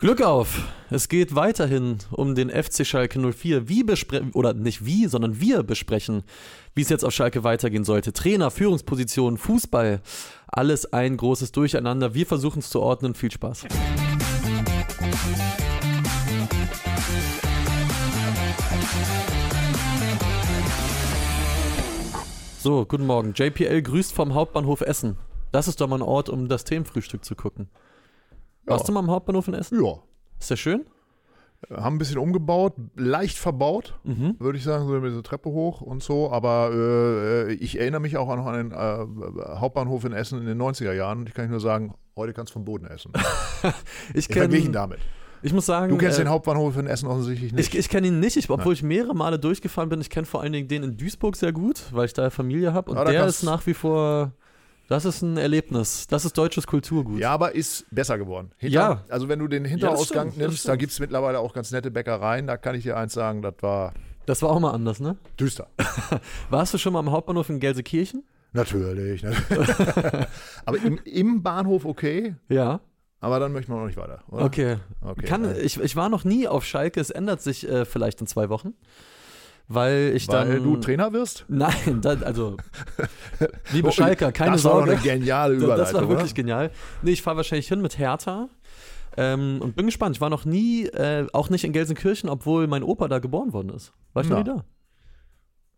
Glück auf! Es geht weiterhin um den FC Schalke 04. Wie besprechen, oder nicht wie, sondern wir besprechen, wie es jetzt auf Schalke weitergehen sollte. Trainer, Führungsposition, Fußball, alles ein großes Durcheinander. Wir versuchen es zu ordnen. Viel Spaß. So, guten Morgen. JPL grüßt vom Hauptbahnhof Essen. Das ist doch mal ein Ort, um das Themenfrühstück zu gucken. Warst du mal am Hauptbahnhof in Essen? Ja. Ist der schön? Haben ein bisschen umgebaut, leicht verbaut, Mhm. würde ich sagen, so mit der Treppe hoch und so. Aber äh, ich erinnere mich auch noch an den äh, Hauptbahnhof in Essen in den 90er Jahren. Und ich kann nicht nur sagen, heute kannst du vom Boden essen. Ich, Ich verglichen kenn, damit. ich muss sagen, Du kennst äh, den Hauptbahnhof in Essen offensichtlich nicht. ich, ich kenne ihn nicht, ich, obwohl ich mehrere Male durchgefahren bin. Ich kenne vor allen Dingen den in Duisburg sehr gut, weil ich da Familie habe. Und Ja, da der ist nach wie vor, das ist ein Erlebnis. Das ist deutsches Kulturgut. ja, aber ist besser geworden. Ja. Also wenn du den Ja, Hinterausgang stimmt, das nimmst, da gibt es mittlerweile auch ganz nette Bäckereien. Da kann ich dir eins sagen, das war Das war auch mal anders, ne? düster. Warst du schon mal am Hauptbahnhof in Gelsenkirchen? Natürlich. ne? aber im, im Bahnhof okay, Ja. aber dann möchten wir noch nicht weiter. Oder? Okay. okay. Kann, äh, ich, ich war noch nie auf Schalke, es ändert sich äh, vielleicht in zwei Wochen. Weil ich Weil dann. du Trainer wirst? Nein, dann, also. Liebe Oh, Schalker, keine das war Sorge. doch eine geniale Das- Überleitung. Das war wirklich oder? genial. Nee, ich fahre wahrscheinlich hin mit Hertha. Ähm, und bin gespannt. Ich war noch nie, äh, auch nicht in Gelsenkirchen, obwohl mein Opa da geboren worden ist. War ich noch nie da?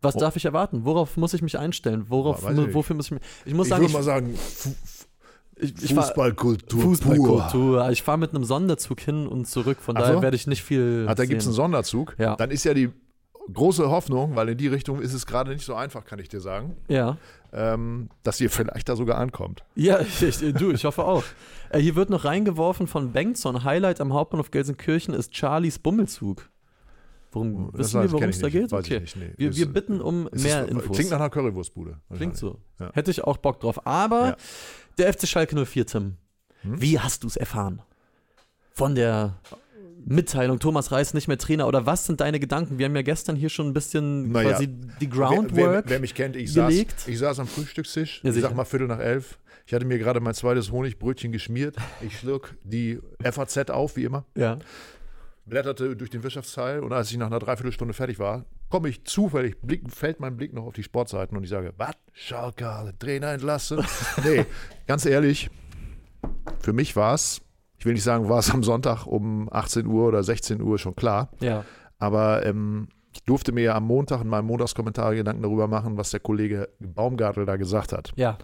Was Wo- darf ich erwarten? Worauf muss ich mich einstellen? Worauf, Ja, wofür muss ich mich. Ich muss Ich sagen, würde ich, mal sagen, ich, ich Fußballkultur. Fußballkultur. Ich fahre mit einem Sonderzug hin und zurück. Von Ach daher so? werde ich nicht viel. Ach, da gibt es einen. Sonderzug. Ja. Dann ist ja die große Hoffnung, weil in die Richtung ist es gerade nicht so einfach, kann ich dir sagen, Ja. ähm, dass ihr vielleicht da sogar ankommt. Ja, ich, du, ich hoffe auch. Äh, hier wird noch reingeworfen von Bengtson. Highlight am Hauptbahnhof Gelsenkirchen ist Charlies Bummelzug. Worum, Das wissen wir, worum es da geht? Weiß Okay. ich nicht, nee. Wir, Ist- wir bitten um ist mehr es- Infos. Klingt nach einer Currywurstbude. Klingt so. Ja. Hätte ich auch Bock drauf. Aber Ja. der FC Schalke 04, Tim. Hm? Wie hast du es erfahren? Von der Mitteilung, Thomas Reis nicht mehr Trainer oder was sind deine Gedanken? Wir haben ja gestern hier schon ein bisschen Naja. quasi die Wer, wer, Groundwork. wer mich kennt, ich saß, ich saß am Frühstückstisch, Ja, ich sag mal Viertel nach elf. Ich hatte mir gerade mein zweites Honigbrötchen geschmiert. Ich schluck die FAZ auf, wie immer. ja. blätterte durch den Wirtschaftsteil und als ich nach einer Dreiviertelstunde fertig war, komme ich zufällig, blick, fällt mein Blick noch auf die Sportseiten und ich sage, was? Schalke, Trainer entlassen? nee, ganz ehrlich, für mich war es, ich will nicht sagen, war es am Sonntag um 18 Uhr oder 16 Uhr schon klar, Ja. aber ähm, ich durfte mir ja am Montag in meinem Montagskommentar Gedanken darüber machen, was der Kollege Baumgartel da gesagt hat. Ja.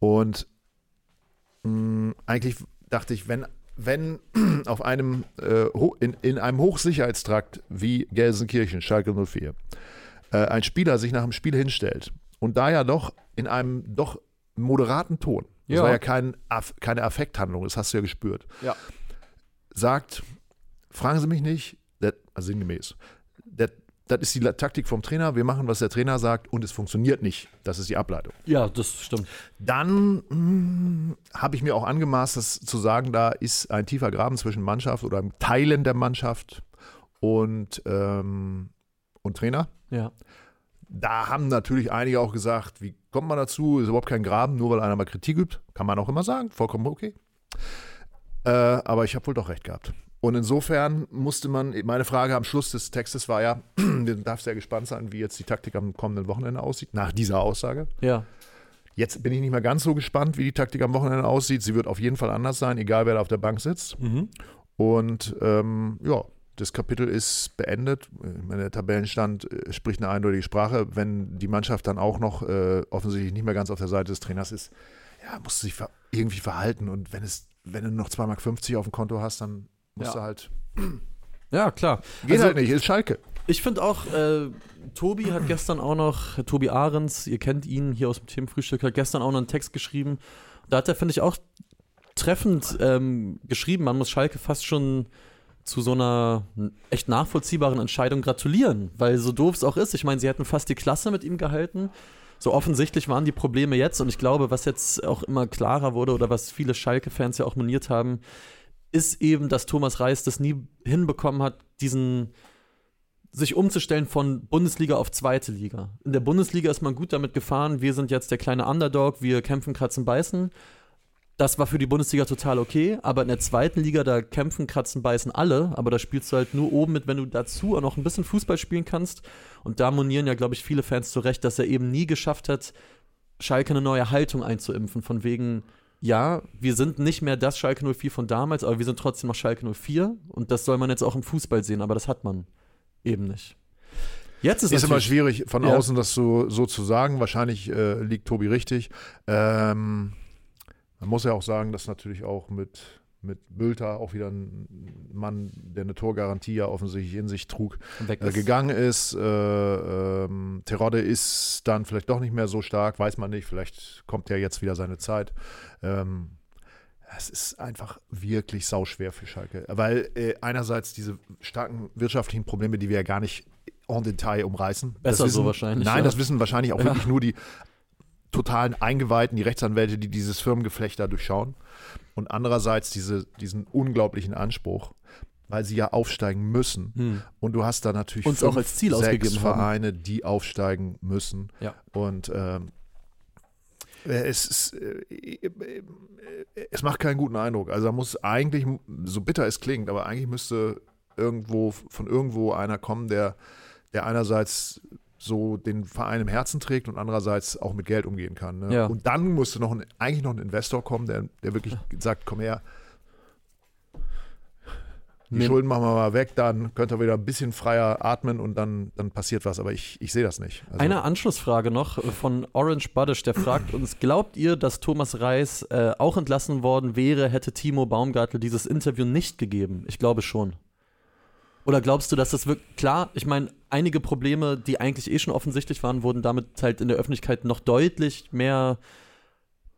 Und mh, eigentlich dachte ich, wenn, wenn auf einem, äh, in, in einem Hochsicherheitstrakt wie Gelsenkirchen, Schalke 04, äh, ein Spieler sich nach dem Spiel hinstellt und da ja doch in einem doch moderaten Ton, das Ja. war ja kein, keine Affekthandlung, das hast du ja gespürt, Ja. sagt, fragen Sie mich nicht, das, also sinngemäß, das, das ist die Taktik vom Trainer, wir machen, was der Trainer sagt und es funktioniert nicht. Das ist die Ableitung. Ja, das stimmt. Dann mm, habe ich mir auch angemaßt, das zu sagen, da ist ein tiefer Graben zwischen Mannschaft oder Teilen der Mannschaft und, ähm, und Trainer. Ja. Da haben natürlich einige auch gesagt, wie kommt man dazu? Ist überhaupt kein Graben, nur weil einer mal Kritik übt. Kann man auch immer sagen, vollkommen okay. Äh, aber ich habe wohl doch recht gehabt. Und insofern musste man, meine Frage am Schluss des Textes war ja, du darfst ja gespannt sein, wie jetzt die Taktik am kommenden Wochenende aussieht, nach dieser Aussage. Ja. Jetzt bin ich nicht mehr ganz so gespannt, wie die Taktik am Wochenende aussieht. Sie wird auf jeden Fall anders sein, egal wer da auf der Bank sitzt. Mhm. Und ähm, ja, das Kapitel ist beendet. Der Tabellenstand äh, spricht eine eindeutige Sprache. Wenn die Mannschaft dann auch noch äh, offensichtlich nicht mehr ganz auf der Seite des Trainers ist, ja, musst du dich ver irgendwie verhalten. Und wenn es, wenn du noch 2,50 Mark auf dem Konto hast, dann musst Ja. du halt. Ja, klar. Geht Also- halt nicht, ist Schalke. Ich finde auch, äh, Tobi hat gestern auch noch, Tobi Ahrens, ihr kennt ihn hier aus dem Themenfrühstück, hat gestern auch noch einen Text geschrieben. Da hat er, finde ich, auch treffend ähm, geschrieben, man muss Schalke fast schon zu so einer echt nachvollziehbaren Entscheidung gratulieren, weil so doof es auch ist. Ich meine, sie hätten fast die Klasse mit ihm gehalten. So offensichtlich waren die Probleme jetzt und ich glaube, was jetzt auch immer klarer wurde oder was viele Schalke-Fans ja auch moniert haben, ist eben, dass Thomas Reis das nie hinbekommen hat, diesen sich umzustellen von Bundesliga auf zweite Liga. In der Bundesliga ist man gut damit gefahren, wir sind jetzt der kleine Underdog, wir kämpfen, kratzen, beißen. Das war für die Bundesliga total okay, aber in der zweiten Liga, da kämpfen, kratzen, beißen alle, aber da spielst du halt nur oben mit, wenn du dazu auch noch ein bisschen Fußball spielen kannst. Und da monieren ja, glaube ich, viele Fans zu Recht, dass er eben nie geschafft hat, Schalke eine neue Haltung einzuimpfen, von wegen, ja, wir sind nicht mehr das Schalke 04 von damals, aber wir sind trotzdem noch Schalke 04 und das soll man jetzt auch im Fußball sehen, aber das hat man eben nicht. Jetzt ist, es immer schwierig von ja. außen das so, so zu sagen. Wahrscheinlich äh, liegt Tobi richtig. Ähm, man muss ja auch sagen, dass natürlich auch mit, mit Bülter auch wieder ein Mann, der eine Torgarantie ja offensichtlich in sich trug, äh, gegangen ist. Äh, ähm, Terodde ist dann vielleicht doch nicht mehr so stark, weiß man nicht. Vielleicht kommt ja jetzt wieder seine Zeit. Ähm, es ist einfach wirklich sauschwer für Schalke. Weil äh, einerseits diese starken wirtschaftlichen Probleme, die wir ja gar nicht en Detail umreißen. Besser wissen, so wahrscheinlich. Nein, ja. das wissen wahrscheinlich auch ja. wirklich nur die totalen Eingeweihten, die Rechtsanwälte, die dieses Firmengeflecht da durchschauen. Und andererseits diese, diesen unglaublichen Anspruch, weil sie ja aufsteigen müssen. Hm. Und du hast da natürlich Uns fünf, auch als Ziel sechs Vereine, haben. die aufsteigen müssen. Ja. Und ähm, äh, es, ist, äh, es macht keinen guten Eindruck. Also da muss eigentlich, so bitter es klingt, aber eigentlich müsste irgendwo von irgendwo einer kommen, der, der einerseits so den Verein im Herzen trägt und andererseits auch mit Geld umgehen kann. Ne? Ja. Und dann musste noch ein, eigentlich noch ein Investor kommen, der, der wirklich sagt, komm her, die nee. Schulden machen wir mal weg, dann könnt ihr wieder ein bisschen freier atmen und dann, dann passiert was. Aber ich, ich sehe das nicht. Also Eine Anschlussfrage noch von Orange Buddish, der fragt uns, glaubt ihr, dass Thomas Reis äh, auch entlassen worden wäre, hätte Timo Baumgartel dieses Interview nicht gegeben? Ich glaube schon. Oder glaubst du, dass das wirklich, klar, ich meine, einige Probleme, die eigentlich eh schon offensichtlich waren, wurden damit halt in der Öffentlichkeit noch deutlich mehr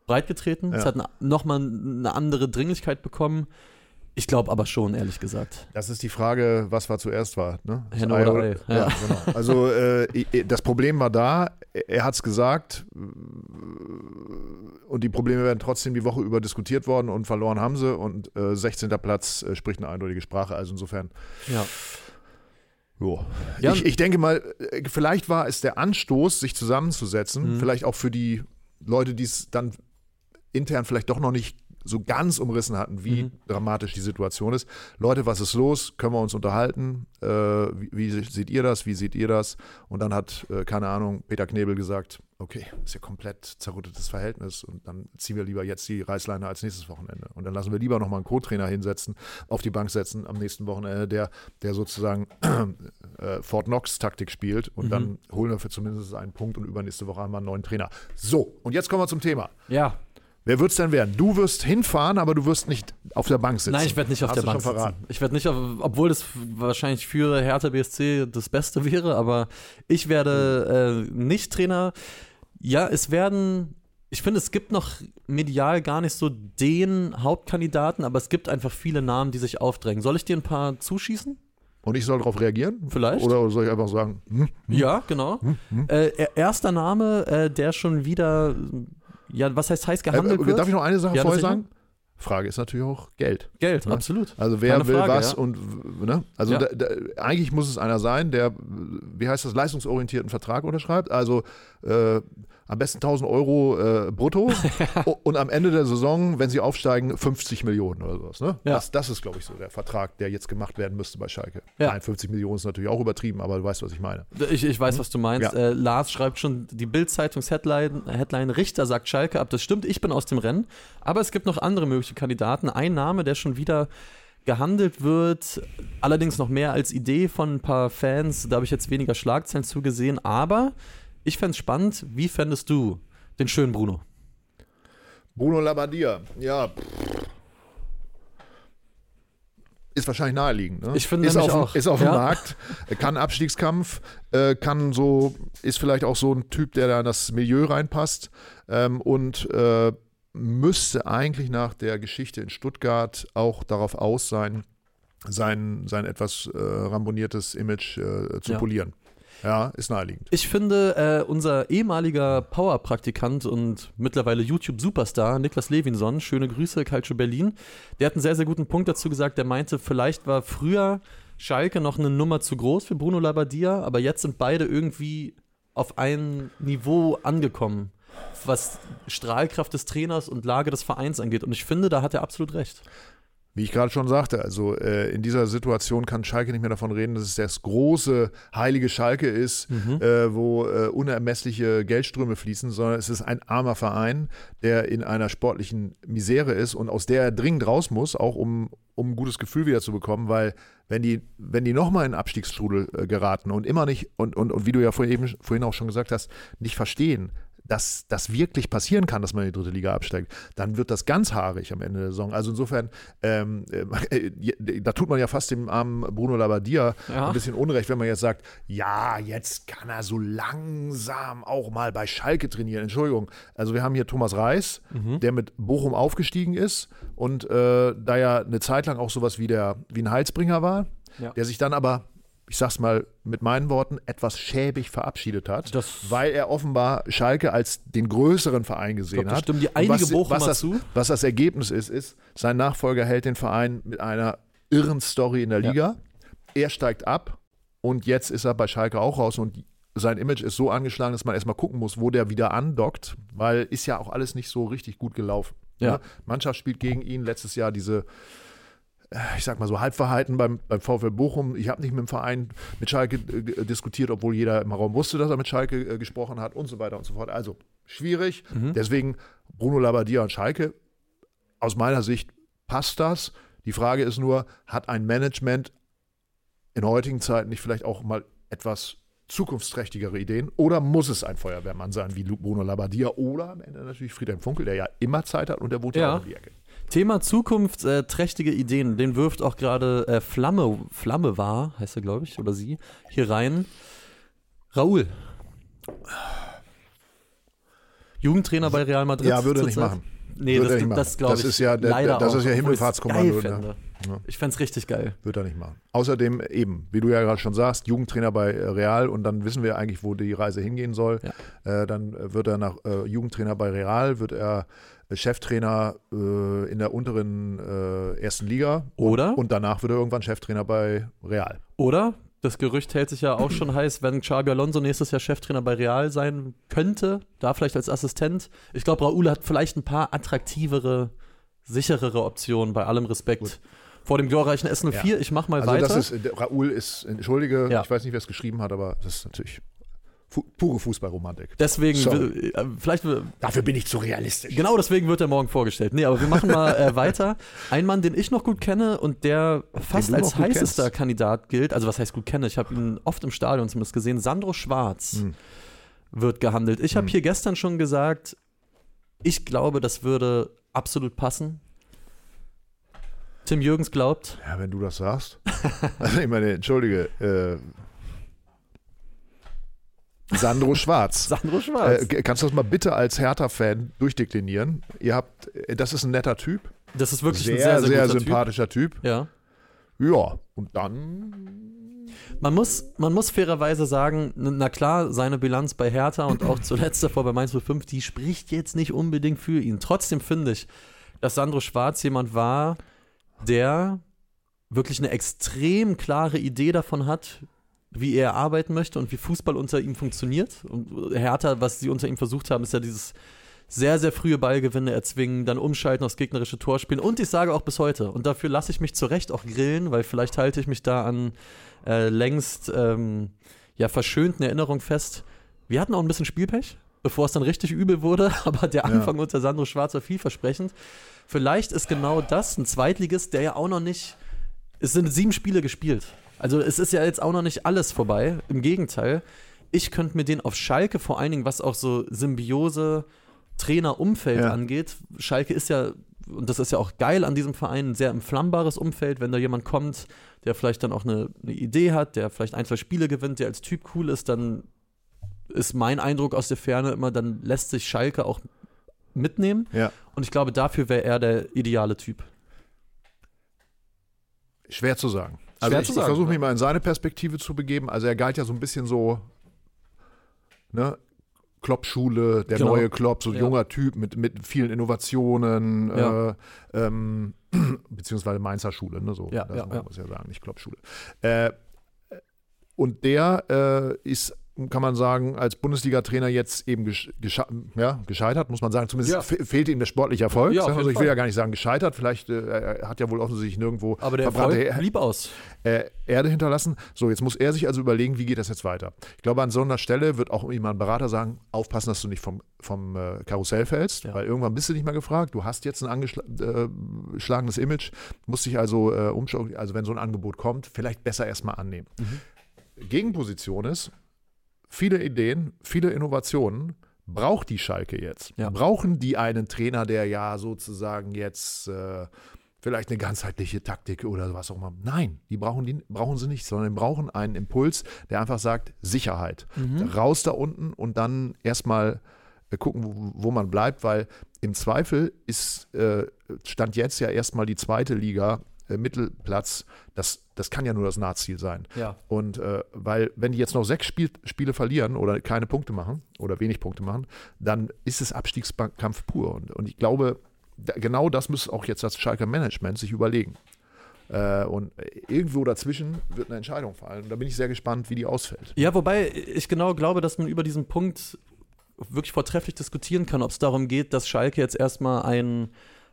breitgetreten. Ja. Es hat nochmal eine andere Dringlichkeit bekommen. Ich glaube aber schon, ehrlich gesagt. Das ist die Frage, was war zuerst war. Ne? Henne oder Ei. Ja. ja, genau. Also äh, das Problem war da, er hat es gesagt und die Probleme werden trotzdem die Woche über diskutiert worden und verloren haben sie und äh, 16. Platz äh, spricht eine eindeutige Sprache, also insofern. Ja. Jo. Ja. Ich, ich denke mal, äh, vielleicht war es der Anstoß, sich zusammenzusetzen, mhm. vielleicht auch für die Leute, die es dann intern vielleicht doch noch nicht so ganz umrissen hatten, wie mhm. dramatisch die Situation ist. Leute, was ist los? Können wir uns unterhalten? Äh, wie, wie, seht ihr das? Wie seht ihr das? Und dann hat, äh, keine Ahnung, Peter Knebel gesagt, okay, ist ja komplett zerrüttetes Verhältnis und dann ziehen wir lieber jetzt die Reißleine als nächstes Wochenende. Und dann lassen wir lieber nochmal einen Co-Trainer hinsetzen, auf die Bank setzen am nächsten Wochenende, der, der sozusagen äh, Fort Knox-Taktik spielt und mhm. dann holen wir für zumindest einen Punkt und übernächste Woche haben wir einen neuen Trainer. So, und jetzt kommen wir zum Thema. Ja. Wer wird es denn werden? Du wirst hinfahren, aber du wirst nicht auf der Bank sitzen. Nein, ich werde nicht auf Hast der Bank sitzen. Ich werde nicht, auf, obwohl das wahrscheinlich für Hertha BSC das Beste wäre, aber ich werde äh, nicht Trainer. Ja, es werden, ich finde, es gibt noch medial gar nicht so den Hauptkandidaten, aber es gibt einfach viele Namen, die sich aufdrängen. Soll ich dir ein paar zuschießen? Und ich soll darauf reagieren? Vielleicht. Oder soll ich einfach sagen? Hm, hm, ja, genau. Hm, hm. äh, erster Name, äh, der schon wieder ja, was heißt heiß gehandelt äh, wird? Darf ich noch eine Sache ja, vorher sagen? Frage ist natürlich auch Geld. Geld, ne? absolut. Also wer Keine will Frage, was ja. und ne? Also ja. da, da, eigentlich muss es einer sein, der, wie heißt das, leistungsorientierten Vertrag unterschreibt. Also äh, am besten 1000 Euro äh, brutto und am Ende der Saison, wenn sie aufsteigen, 50 Millionen oder sowas. Ne? Ja. Das, das ist, glaube ich, so der Vertrag, der jetzt gemacht werden müsste bei Schalke. Ja. Nein, 50 Millionen ist natürlich auch übertrieben, aber du weißt, was ich meine. Ich, ich weiß, was du meinst. Ja. Äh, Lars schreibt schon die Bild-Zeitungs-Headline, Headline, Richter sagt Schalke ab. Das stimmt, ich bin aus dem Rennen. Aber es gibt noch andere mögliche Kandidaten. Ein Name, der schon wieder gehandelt wird, allerdings noch mehr als Idee von ein paar Fans. Da habe ich jetzt weniger Schlagzeilen zugesehen, aber ich fände es spannend. Wie fändest du den schönen Bruno? Bruno Labbadia, ja. Ist wahrscheinlich naheliegend. Ne? Ich finde ist, auf, auch. ist auf ja. dem Markt, kann Abstiegskampf, äh, kann so, ist vielleicht auch so ein Typ, der da in das Milieu reinpasst ähm, und äh, müsste eigentlich nach der Geschichte in Stuttgart auch darauf aus sein, sein, sein etwas äh, ramboniertes Image äh, zu ja. polieren. Ja, ist naheliegend. Ich finde, äh, unser ehemaliger Power-Praktikant und mittlerweile YouTube-Superstar Niklas Levinson, schöne Grüße, Calcio Berlin, der hat einen sehr, sehr guten Punkt dazu gesagt. Der meinte, vielleicht war früher Schalke noch eine Nummer zu groß für Bruno Labbadia, aber jetzt sind beide irgendwie auf ein Niveau angekommen. was Strahlkraft des Trainers und Lage des Vereins angeht. Und ich finde, da hat er absolut recht. Wie ich gerade schon sagte, also äh, in dieser Situation kann Schalke nicht mehr davon reden, dass es das große heilige Schalke ist, Mhm. äh, wo äh, unermessliche Geldströme fließen, sondern es ist ein armer Verein, der in einer sportlichen Misere ist und aus der er dringend raus muss, auch um, um ein gutes Gefühl wieder zu bekommen, weil wenn die, wenn die nochmal in den Abstiegsstrudel äh, geraten und immer nicht, und, und, und wie du ja vorhin, eben, vorhin auch schon gesagt hast, nicht verstehen, dass das wirklich passieren kann, dass man in die dritte Liga absteigt, dann wird das ganz haarig am Ende der Saison. Also insofern, ähm, äh, da tut man ja fast dem armen Bruno Labbadia Ja. ein bisschen Unrecht, wenn man jetzt sagt, ja, jetzt kann er so langsam auch mal bei Schalke trainieren. Entschuldigung. Also wir haben hier Thomas Reis, Mhm. der mit Bochum aufgestiegen ist und äh, da ja eine Zeit lang auch sowas wie, der, wie ein Heilsbringer war, Ja. der sich dann aber ich sag's mal mit meinen Worten, etwas schäbig verabschiedet hat, Das- weil er offenbar Schalke als den größeren Verein gesehen glaub, hat. stimmen die einige was, was das, zu. Was das Ergebnis ist, ist, sein Nachfolger hält den Verein mit einer irren Story in der Ja. Liga. Er steigt ab und jetzt ist er bei Schalke auch raus und sein Image ist so angeschlagen, dass man erstmal gucken muss, wo der wieder andockt, weil ist ja auch alles nicht so richtig gut gelaufen. Ja. Ne? Mannschaft spielt gegen ihn. Letztes Jahr diese ich sag mal so Halbverhalten beim, beim VfL Bochum. Ich habe nicht mit dem Verein mit Schalke äh, g- diskutiert, obwohl jeder im Raum wusste, dass er mit Schalke äh, gesprochen hat und so weiter und so fort. Also schwierig. Mhm. Deswegen Bruno Labbadia und Schalke. Aus meiner Sicht passt das. Die Frage ist nur, hat ein Management in heutigen Zeiten nicht vielleicht auch mal etwas zukunftsträchtigere Ideen oder muss es ein Feuerwehrmann sein wie Bruno Labbadia oder am Ende natürlich Friedhelm Funkel, der ja immer Zeit hat und der wohnt ja, Ja. auch um die Ecke. Thema Zukunft, äh, trächtige Ideen. Den wirft auch gerade äh, Flamme, Flamme war, heißt er, glaube ich, oder sie, hier rein. Raoul. Jugendtrainer bei Real Madrid. Ja, würde er nicht machen. Nee, Würde das, nicht machen. das glaube ich. Das ist ja der- leider das auch, ist ja Himmelfahrtskommando, ne? fände. Ja. Ich fände es richtig geil. Wird er nicht machen. Außerdem eben, wie du ja gerade schon sagst, Jugendtrainer bei äh, Real und dann wissen wir eigentlich, wo die Reise hingehen soll. Äh, dann wird er nach äh, Jugendtrainer bei Real, wird er Cheftrainer äh, in der unteren äh, ersten Liga. Oder? Und, und danach wird er irgendwann Cheftrainer bei Real. Oder? Das Gerücht hält sich ja auch schon heiß, wenn Xabi Alonso nächstes Jahr Cheftrainer bei Real sein könnte, da vielleicht als Assistent. Ich glaube, Raoul hat vielleicht ein paar attraktivere, sicherere Optionen, bei allem Respekt. Gut. Vor dem glorreichen S04, Ja. ich mach mal Also weiter. das ist, äh, der Raoul ist, entschuldige, Ja. ich weiß nicht, wer es geschrieben hat, aber das ist natürlich fu pure Fußballromantik. deswegen, Sorry. äh, vielleicht, Dafür bin ich zu realistisch. genau deswegen wird er morgen vorgestellt. Nee, aber wir machen mal äh, weiter. Ein Mann, den ich noch gut kenne und der fast als heißester. Kandidat gilt, also was heißt gut kenne, ich habe ihn oft im Stadion zumindest gesehen, Sandro Schwarz. Hm. wird gehandelt. Ich habe Hm. hier gestern schon gesagt, ich glaube, das würde absolut passen. Tim Jürgens glaubt. Ja, wenn du das sagst. Also ich meine, entschuldige, äh, Sandro Schwarz. Sandro Schwarz. Äh, kannst du das mal bitte als Hertha-Fan durchdeklinieren? Ihr habt, äh, das ist ein netter Typ, das ist wirklich sehr, ein sehr, sehr, sehr guter sympathischer Typ. Typ. Ja. Ja, und dann Man muss, man muss fairerweise sagen, na klar, seine Bilanz bei Hertha und auch zuletzt davor bei Mainz 05, die spricht jetzt nicht unbedingt für ihn. Trotzdem finde ich, dass Sandro Schwarz jemand war, der wirklich eine extrem klare Idee davon hat, wie er arbeiten möchte und wie Fußball unter ihm funktioniert. Und Hertha, was sie unter ihm versucht haben, ist ja dieses sehr, sehr frühe Ballgewinne erzwingen, dann umschalten aufs gegnerische Tor spielen. Und ich sage auch bis heute, und dafür lasse ich mich zu Recht auch grillen, weil vielleicht halte ich mich da an äh, längst ähm, ja, verschönten Erinnerungen fest. Wir hatten auch ein bisschen Spielpech, bevor es dann richtig übel wurde, aber der Anfang unter Sandro Schwarz war vielversprechend. Vielleicht ist genau das ein Zweitligist, der ja auch noch nicht. Es sind sieben Spiele gespielt. Also es ist ja jetzt auch noch nicht alles vorbei. Im Gegenteil. Ich könnte mir den auf Schalke vor allen Dingen, was auch so Symbiose, Trainerumfeld Ja. angeht. Schalke ist ja, und das ist ja auch geil an diesem Verein, ein sehr entflammbares Umfeld, wenn da jemand kommt, der vielleicht dann auch eine, eine Idee hat, der vielleicht ein, zwei Spiele gewinnt, der als Typ cool ist, dann ist mein Eindruck aus der Ferne immer, dann lässt sich Schalke auch mitnehmen. Ja. Und ich glaube, dafür wäre er der ideale Typ. Schwer zu sagen. Also ich, ich versuche mich ja. mal in seine Perspektive zu begeben. Also er galt ja so ein bisschen so, ne, Klopp-Schule, der Genau. neue Klopp, so Ja. junger Typ mit, mit vielen Innovationen, Ja. äh, ähm, beziehungsweise Mainzer Schule, ne, so, Ja, das muss ja. man ja sagen, nicht Klopp-Schule. Äh, und der äh, ist kann man sagen, als Bundesliga-Trainer jetzt eben gesche ja, gescheitert, muss man sagen. Zumindest Ja. fe- fehlte ihm der sportliche Erfolg. Ja, also ich will ja gar nicht sagen gescheitert. Vielleicht äh, er hat ja wohl offensichtlich nirgendwo Aber der Erfolg blieb aus. äh, Erde hinterlassen. So, jetzt muss er sich also überlegen, wie geht das jetzt weiter. Ich glaube, an so einer Stelle wird auch immer ein Berater sagen, aufpassen, dass du nicht vom, vom äh, Karussell fällst, Ja. weil irgendwann bist du nicht mehr gefragt. Du hast jetzt ein angeschlagenes Image, musst dich also äh, umschauen, also wenn so ein Angebot kommt, vielleicht besser erstmal annehmen. Gegenposition ist, viele Ideen, viele Innovationen braucht die Schalke jetzt. Ja. Brauchen die einen Trainer, der ja sozusagen jetzt äh, vielleicht eine ganzheitliche Taktik oder was auch immer. Nein, die brauchen, die brauchen sie nicht, sondern die brauchen einen Impuls, der einfach sagt, Sicherheit. Raus da unten und dann erstmal äh, gucken, wo, wo man bleibt, weil im Zweifel ist, äh, stand jetzt ja erstmal die zweite Liga, äh, Mittelplatz, das, das kann ja nur das Nahziel sein. Ja. Und äh, weil, wenn die jetzt noch sechs Spiel, Spiele verlieren oder keine Punkte machen oder wenig Punkte machen, dann ist es Abstiegskampf pur. Und, und ich glaube, da, genau das muss auch jetzt das Schalker Management sich überlegen. Äh, und irgendwo dazwischen wird eine Entscheidung fallen. Und da bin ich sehr gespannt, wie die ausfällt. Ja, wobei ich genau glaube, dass man über diesen Punkt wirklich vortrefflich diskutieren kann, ob es darum geht, dass Schalke jetzt erstmal einen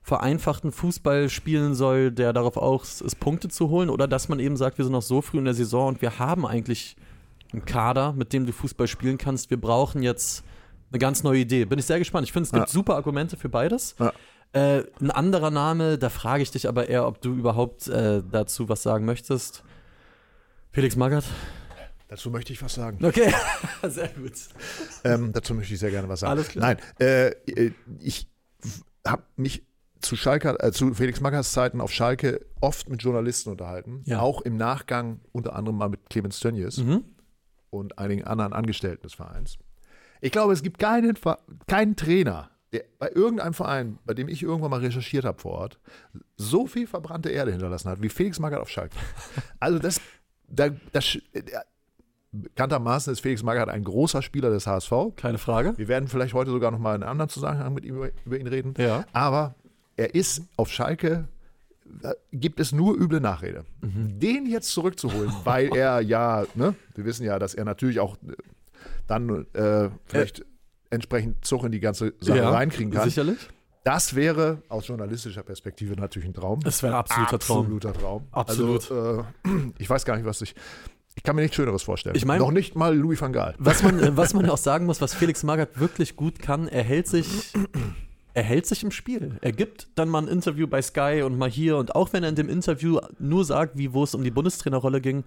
vereinfachten Fußball spielen soll, der darauf aus ist, Punkte zu holen, oder dass man eben sagt, wir sind noch so früh in der Saison und wir haben eigentlich einen Kader, mit dem du Fußball spielen kannst. Wir brauchen jetzt eine ganz neue Idee. Bin ich sehr gespannt. Ich finde, es gibt Ja. super Argumente für beides. Ja. Äh, ein anderer Name, da frage ich dich aber eher, ob du überhaupt äh, dazu was sagen möchtest. Felix Magath? Dazu möchte ich was sagen. Okay, sehr gut. Ähm, dazu möchte ich sehr gerne was sagen. Alles klar. Nein, äh, äh, ich habe mich zu Schalke, äh, zu Felix Magaths Zeiten auf Schalke oft mit Journalisten unterhalten. Ja. Auch im Nachgang unter anderem mal mit Clemens Tönnies Mhm. und einigen anderen Angestellten des Vereins. Ich glaube, es gibt keinen, keinen Trainer, der bei irgendeinem Verein, bei dem ich irgendwann mal recherchiert habe vor Ort, so viel verbrannte Erde hinterlassen hat wie Felix Magath auf Schalke. Also das, da, das bekanntermaßen ist Felix Magath ein großer Spieler des HSV. Keine Frage. Wir werden vielleicht heute sogar noch mal in einem anderen Zusammenhang mit ihm über, über ihn reden. Ja. Aber er ist auf Schalke, gibt es nur üble Nachrede. Mhm. Den jetzt zurückzuholen, weil er ja, ne, wir wissen ja, dass er natürlich auch äh, dann äh, vielleicht entsprechend Zug in die ganze Sache reinkriegen kann. Sicherlich. Das wäre aus journalistischer Perspektive natürlich ein Traum. Das wäre ein absoluter Traum. Absoluter Traum. Absolut. Also, äh, ich weiß gar nicht, was ich. Ich kann mir nichts Schöneres vorstellen. Ich mein- Noch nicht mal Louis van Gaal. Was man, äh, was man auch sagen muss, was Felix Magath wirklich gut kann, er hält sich, er hält sich im Spiel. Er gibt dann mal ein Interview bei Sky und mal hier und auch wenn er in dem Interview nur sagt, wie wo es um die Bundestrainerrolle ging,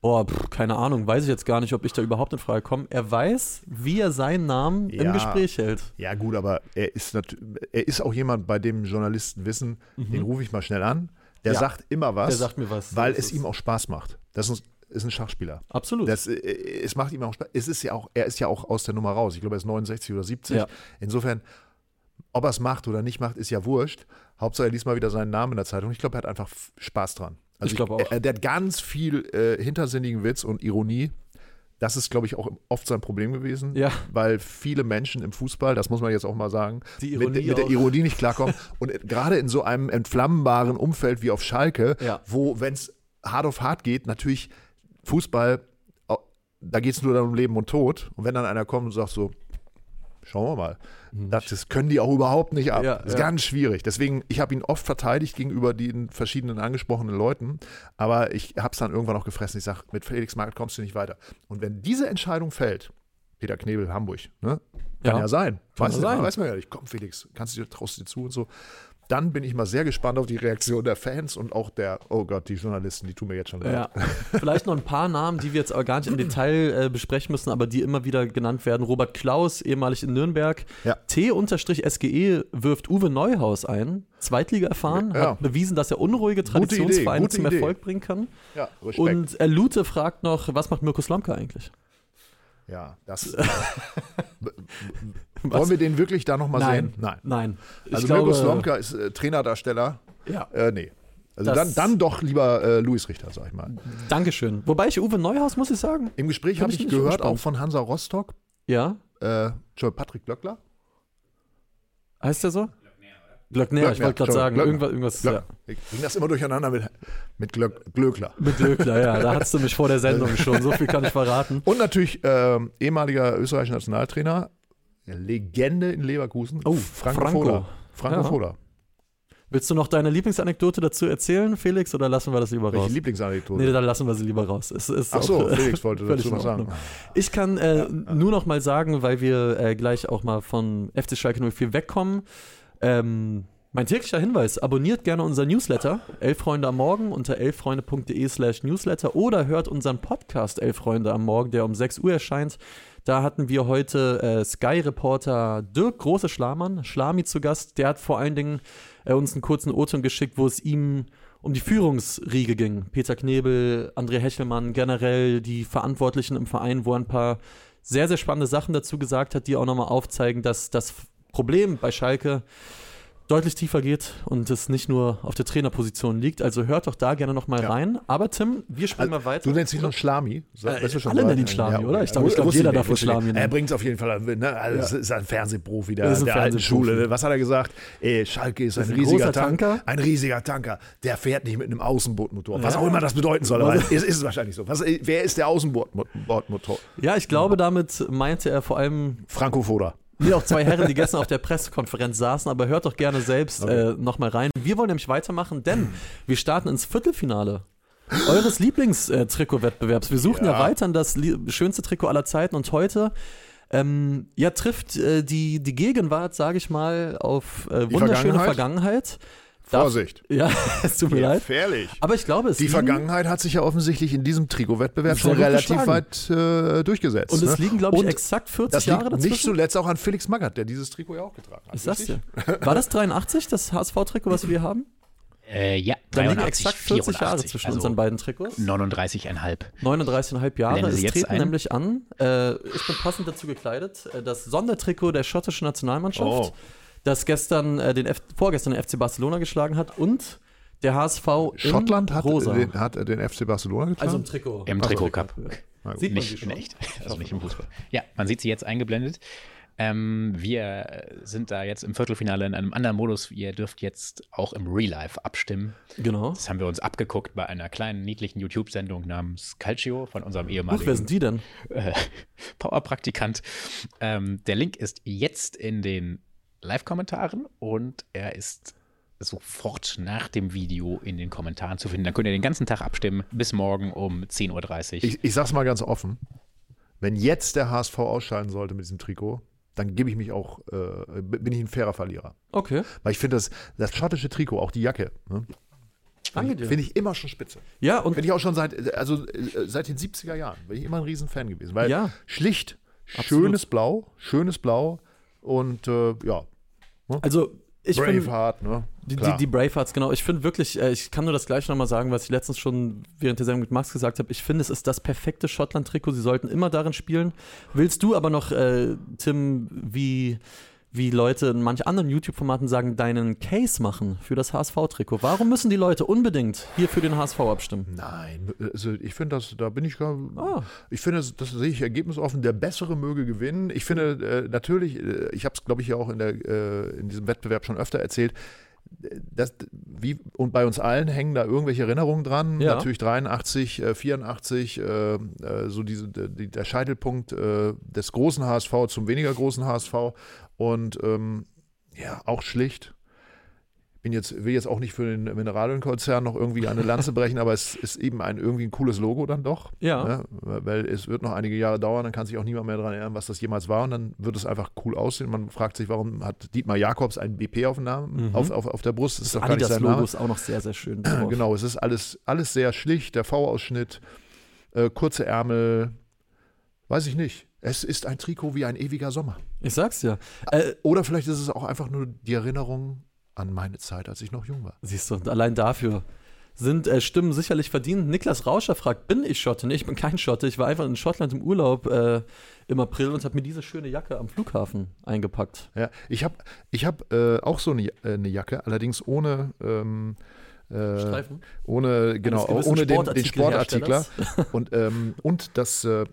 boah, pff, keine Ahnung, weiß ich jetzt gar nicht, ob ich da überhaupt in Frage komme. Er weiß, wie er seinen Namen im Ja. Gespräch hält. Ja, gut, aber er ist, er ist auch jemand, bei dem Journalisten wissen, den rufe ich mal schnell an. Der Mhm. Ja. sagt immer was, Der sagt mir was. weil es ist- ihm auch Spaß macht. Das ist, ist ein Schachspieler. Absolut. Das, äh, es macht ihm auch Spaß. Es ist ja auch, er ist ja auch aus der Nummer raus. Ich glaube, er ist 69 oder 70. Ja. Insofern, ob er es macht oder nicht macht, ist ja wurscht. Hauptsache, er liest mal wieder seinen Namen in der Zeitung. Ich glaube, er hat einfach Spaß dran. Also Ich glaube auch. Er, der hat ganz viel äh, hintersinnigen Witz und Ironie. Das ist, glaube ich, auch oft sein Problem gewesen, Ja. weil viele Menschen im Fußball, das muss man jetzt auch mal sagen, Die mit, mit der. Ironie nicht klarkommen. und äh, gerade in so einem entflammbaren Umfeld wie auf Schalke, Ja. wo, wenn es hart auf hart geht, natürlich Fußball, da geht es nur dann um Leben und Tod. Und wenn dann einer kommt und sagt so, schauen wir mal, das, das können die auch überhaupt nicht ab. Mhm. Ja, das ist ja. ganz schwierig. Deswegen, ich habe ihn oft verteidigt gegenüber den verschiedenen angesprochenen Leuten, aber ich habe es dann irgendwann auch gefressen. Ich sage, mit Felix Magath kommst du nicht weiter. Und wenn diese Entscheidung fällt, Peter Knebel, Hamburg, ne? Kann ja, Ja. sein. Kann Weiß, sein. weiß man ja nicht. Komm, Felix, kannst du dir, traust du dir zu und so. Dann bin ich mal sehr gespannt auf die Reaktion der Fans und auch der, oh Gott, die Journalisten, die tun mir jetzt schon leid. Ja. Vielleicht noch ein paar Namen, die wir jetzt aber gar nicht im Detail äh, besprechen müssen, aber die immer wieder genannt werden. Robert Klaus, ehemalig in Nürnberg. Ja. T-SGE wirft Uwe Neuhaus ein. Zweitliga erfahren, Ja. hat bewiesen, dass er unruhige Traditionsvereine zum Idee. Erfolg bringen kann. Ja, Respekt. Und äh, Lute fragt noch, was macht Mirko Slomka eigentlich? Ja, das. Wollen wir den wirklich da nochmal sehen? Nein. Nein. Ich Also glaube, Mirko Slomka ist äh, Trainerdarsteller. Ja, Äh, nee. Also dann, dann doch lieber äh, Luis Richter, sag ich mal. Dankeschön. Wobei ich Uwe Neuhaus, muss ich sagen, Im Gespräch habe ich ich gehört, auch von Hansa Rostock, ja, äh, Patrick Glöckler. heißt der so? Glöckner, ich wollte gerade sagen, Glöckner. irgendwas, irgendwas ja. Ich bring das immer durcheinander mit, mit Glöck, Glöckler. mit Glöckler, ja, da hattest du mich vor der Sendung schon, so viel kann ich verraten. Und natürlich ähm, ehemaliger österreichischer Nationaltrainer, Legende in Leverkusen, Oh, Franco, Franco. Foda. Franco Ja. Foda. Willst du noch deine Lieblingsanekdote dazu erzählen, Felix, oder lassen wir das lieber Welche raus? Lieblingsanekdote? Nee, dann lassen wir sie lieber raus. Es ist Ach so, auch, Felix wollte dazu was sagen. Ich kann äh, nur noch mal sagen, weil wir äh, gleich auch mal von FC Schalke 04 wegkommen. Ähm, mein täglicher Hinweis, abonniert gerne unser Newsletter, Elf Freunde am Morgen, unter elffreunde.de slash Newsletter oder hört unseren Podcast Elf Freunde am Morgen, der um 6 Uhr erscheint. Da hatten wir heute äh, Sky-Reporter Dirk Große Schlamann, Schlami zu Gast. Der hat vor allen Dingen äh, uns einen kurzen O-Ton geschickt, wo es ihm um die Führungsriege ging. Peter Knebel, André Hechelmann, generell die Verantwortlichen im Verein, wo er ein paar sehr, sehr spannende Sachen dazu gesagt hat, die auch nochmal aufzeigen, dass das Problem bei Schalke deutlich tiefer geht und es nicht nur auf der Trainerposition liegt. Also hört doch da gerne nochmal Ja. rein. Aber Tim, wir springen mal weiter. Du nennst dich noch Schlami? Sag- Äh, weißt du alle so? nennen ihn Schlami, oder? Ich glaube, glaube, jeder darf ihn Schlami nennen. Er bringt es auf jeden Fall, ne? also es ist ein Fernsehprofi der, Er ist ein der alten. Schule. Was hat er gesagt? Ey, Schalke ist ein, ist ein riesiger großer Tank, Tanker. Ein riesiger Tanker. Der fährt nicht mit einem Außenbordmotor. Was Ja. auch immer das bedeuten soll. Aber es ist es wahrscheinlich so. Was, wer ist der Außenbordmotor? Ja, ich glaube, damit meinte er vor allem Franco Foda. Nee, auch zwei Herren, die gestern auf der Pressekonferenz saßen, aber hört doch gerne selbst äh, nochmal rein. Wir wollen nämlich weitermachen, denn wir starten ins Viertelfinale eures Lieblingstrikotwettbewerbs. Wir suchen ja, weiter das schönste Trikot aller Zeiten und heute ähm, ja, trifft äh, die, die Gegenwart, sage ich mal, auf äh, wunderschöne Vergangenheit. Vergangenheit? Darf- Vorsicht. Ja, es tut mir leid. Gefährlich. Aber ich glaube, es Die liegen- Vergangenheit hat sich ja offensichtlich in diesem Trikotwettbewerb schon relativ geschlagen. weit äh, durchgesetzt. Und es ne? liegen, glaube ich, Und exakt 40 das Jahre liegt dazwischen. nicht zuletzt auch an Felix Magath, der dieses Trikot ja auch getragen hat. ich sag's richtig? dir. War das 83, das HSV-Trikot, was wir haben? Äh, ja, Da liegen 83, exakt 40 Jahre 84, zwischen also unseren beiden Trikots. 39,5. 39,5 Jahre. Sie Es jetzt treten ein? nämlich an, äh, ich bin passend dazu gekleidet, äh, das Sondertrikot der schottischen Nationalmannschaft, Oh. Das gestern äh, den F vorgestern den FC Barcelona geschlagen hat und der HSV in Schottland hat rosa. den, hat den FC Barcelona getragen. also im Trikot. Im Ach Trikot Cup. Gut. Sieht man Nicht sie in schon? echt, also nicht im Fußball. Ja, man sieht sie jetzt eingeblendet. Ähm, wir sind da jetzt im Viertelfinale in einem anderen Modus. Ihr dürft jetzt auch im Real Life abstimmen. Genau. Das haben wir uns abgeguckt bei einer kleinen, niedlichen YouTube-Sendung namens Calcio von unserem Huch, wer ehemaligen sind die denn? äh, Powerpraktikant. Ähm, der Link ist jetzt in den Live-Kommentaren und er ist sofort nach dem Video in den Kommentaren zu finden. Dann könnt ihr den ganzen Tag abstimmen bis morgen um 10.30 Uhr. Ich, ich sag's mal ganz offen. Wenn jetzt der HSV ausscheiden sollte mit diesem Trikot, dann gebe ich mich auch, äh, bin ich ein fairer Verlierer. Okay. Weil ich finde das, das schottische Trikot, auch die Jacke, ne, Danke dir. finde ich immer schon spitze. Ja, und Finde ich auch schon seit, also äh, seit den 70er Jahren, bin ich immer ein Riesenfan gewesen. Weil Ja. schlicht, Absolut. schönes Blau, schönes Blau und äh, ja, also ich finde Braveheart, ne? Die, die, die Bravehearts, genau. Ich finde wirklich, äh, ich kann nur das gleiche nochmal sagen, was ich letztens schon während der Sendung mit Max gesagt habe. Ich finde, es ist das perfekte Schottland-Trikot. Sie sollten immer darin spielen. Willst du aber noch, äh, Tim, wie, wie Leute in manch anderen YouTube-Formaten sagen, deinen Case machen für das HSV-Trikot? Warum müssen die Leute unbedingt hier für den HSV abstimmen? Nein, also ich finde das, da bin ich gar, Ah. ich finde, das, das sehe ich ergebnisoffen, der Bessere möge gewinnen. Ich finde äh, natürlich, äh, ich habe es glaube ich ja auch in, der, äh, in diesem Wettbewerb schon öfter erzählt, äh, das, wie, und bei uns allen hängen da irgendwelche Erinnerungen dran. Ja. Natürlich 83, äh, 84, äh, äh, so diese, die, der Scheitelpunkt des großen HSV zum weniger großen HSV. Und ähm, ja, auch schlicht. Bin jetzt, will jetzt auch nicht für den Mineralienkonzern noch irgendwie eine Lanze brechen, aber es ist eben ein irgendwie ein cooles Logo dann doch. Ja. Ne? Weil es wird noch einige Jahre dauern, dann kann sich auch niemand mehr daran erinnern, was das jemals war und dann wird es einfach cool aussehen. Man fragt sich, warum hat Dietmar Jakobs ein BP auf Namen, Mhm. auf, auf, auf der Brust? Das ist doch gar nicht sein Name. ist auch noch sehr, sehr schön. drauf. Genau, es ist alles, alles sehr schlicht, der V-Ausschnitt, äh, kurze Ärmel, weiß ich nicht. Es ist ein Trikot wie ein ewiger Sommer. Ich sag's ja. Äh, Oder vielleicht ist es auch einfach nur die Erinnerung an meine Zeit, als ich noch jung war. Siehst du, allein dafür sind äh, Stimmen sicherlich verdient. Niklas Rauscher fragt, bin ich Schotte? Nee, ich bin kein Schotte. Ich war einfach in Schottland im Urlaub äh, im April und habe mir diese schöne Jacke am Flughafen eingepackt. Ja, ich habe ich hab, äh, auch so eine, äh, eine Jacke, allerdings ohne. Ähm, äh, Streifen? ohne genau ohne den, den. Sportartikler und ähm, und das äh,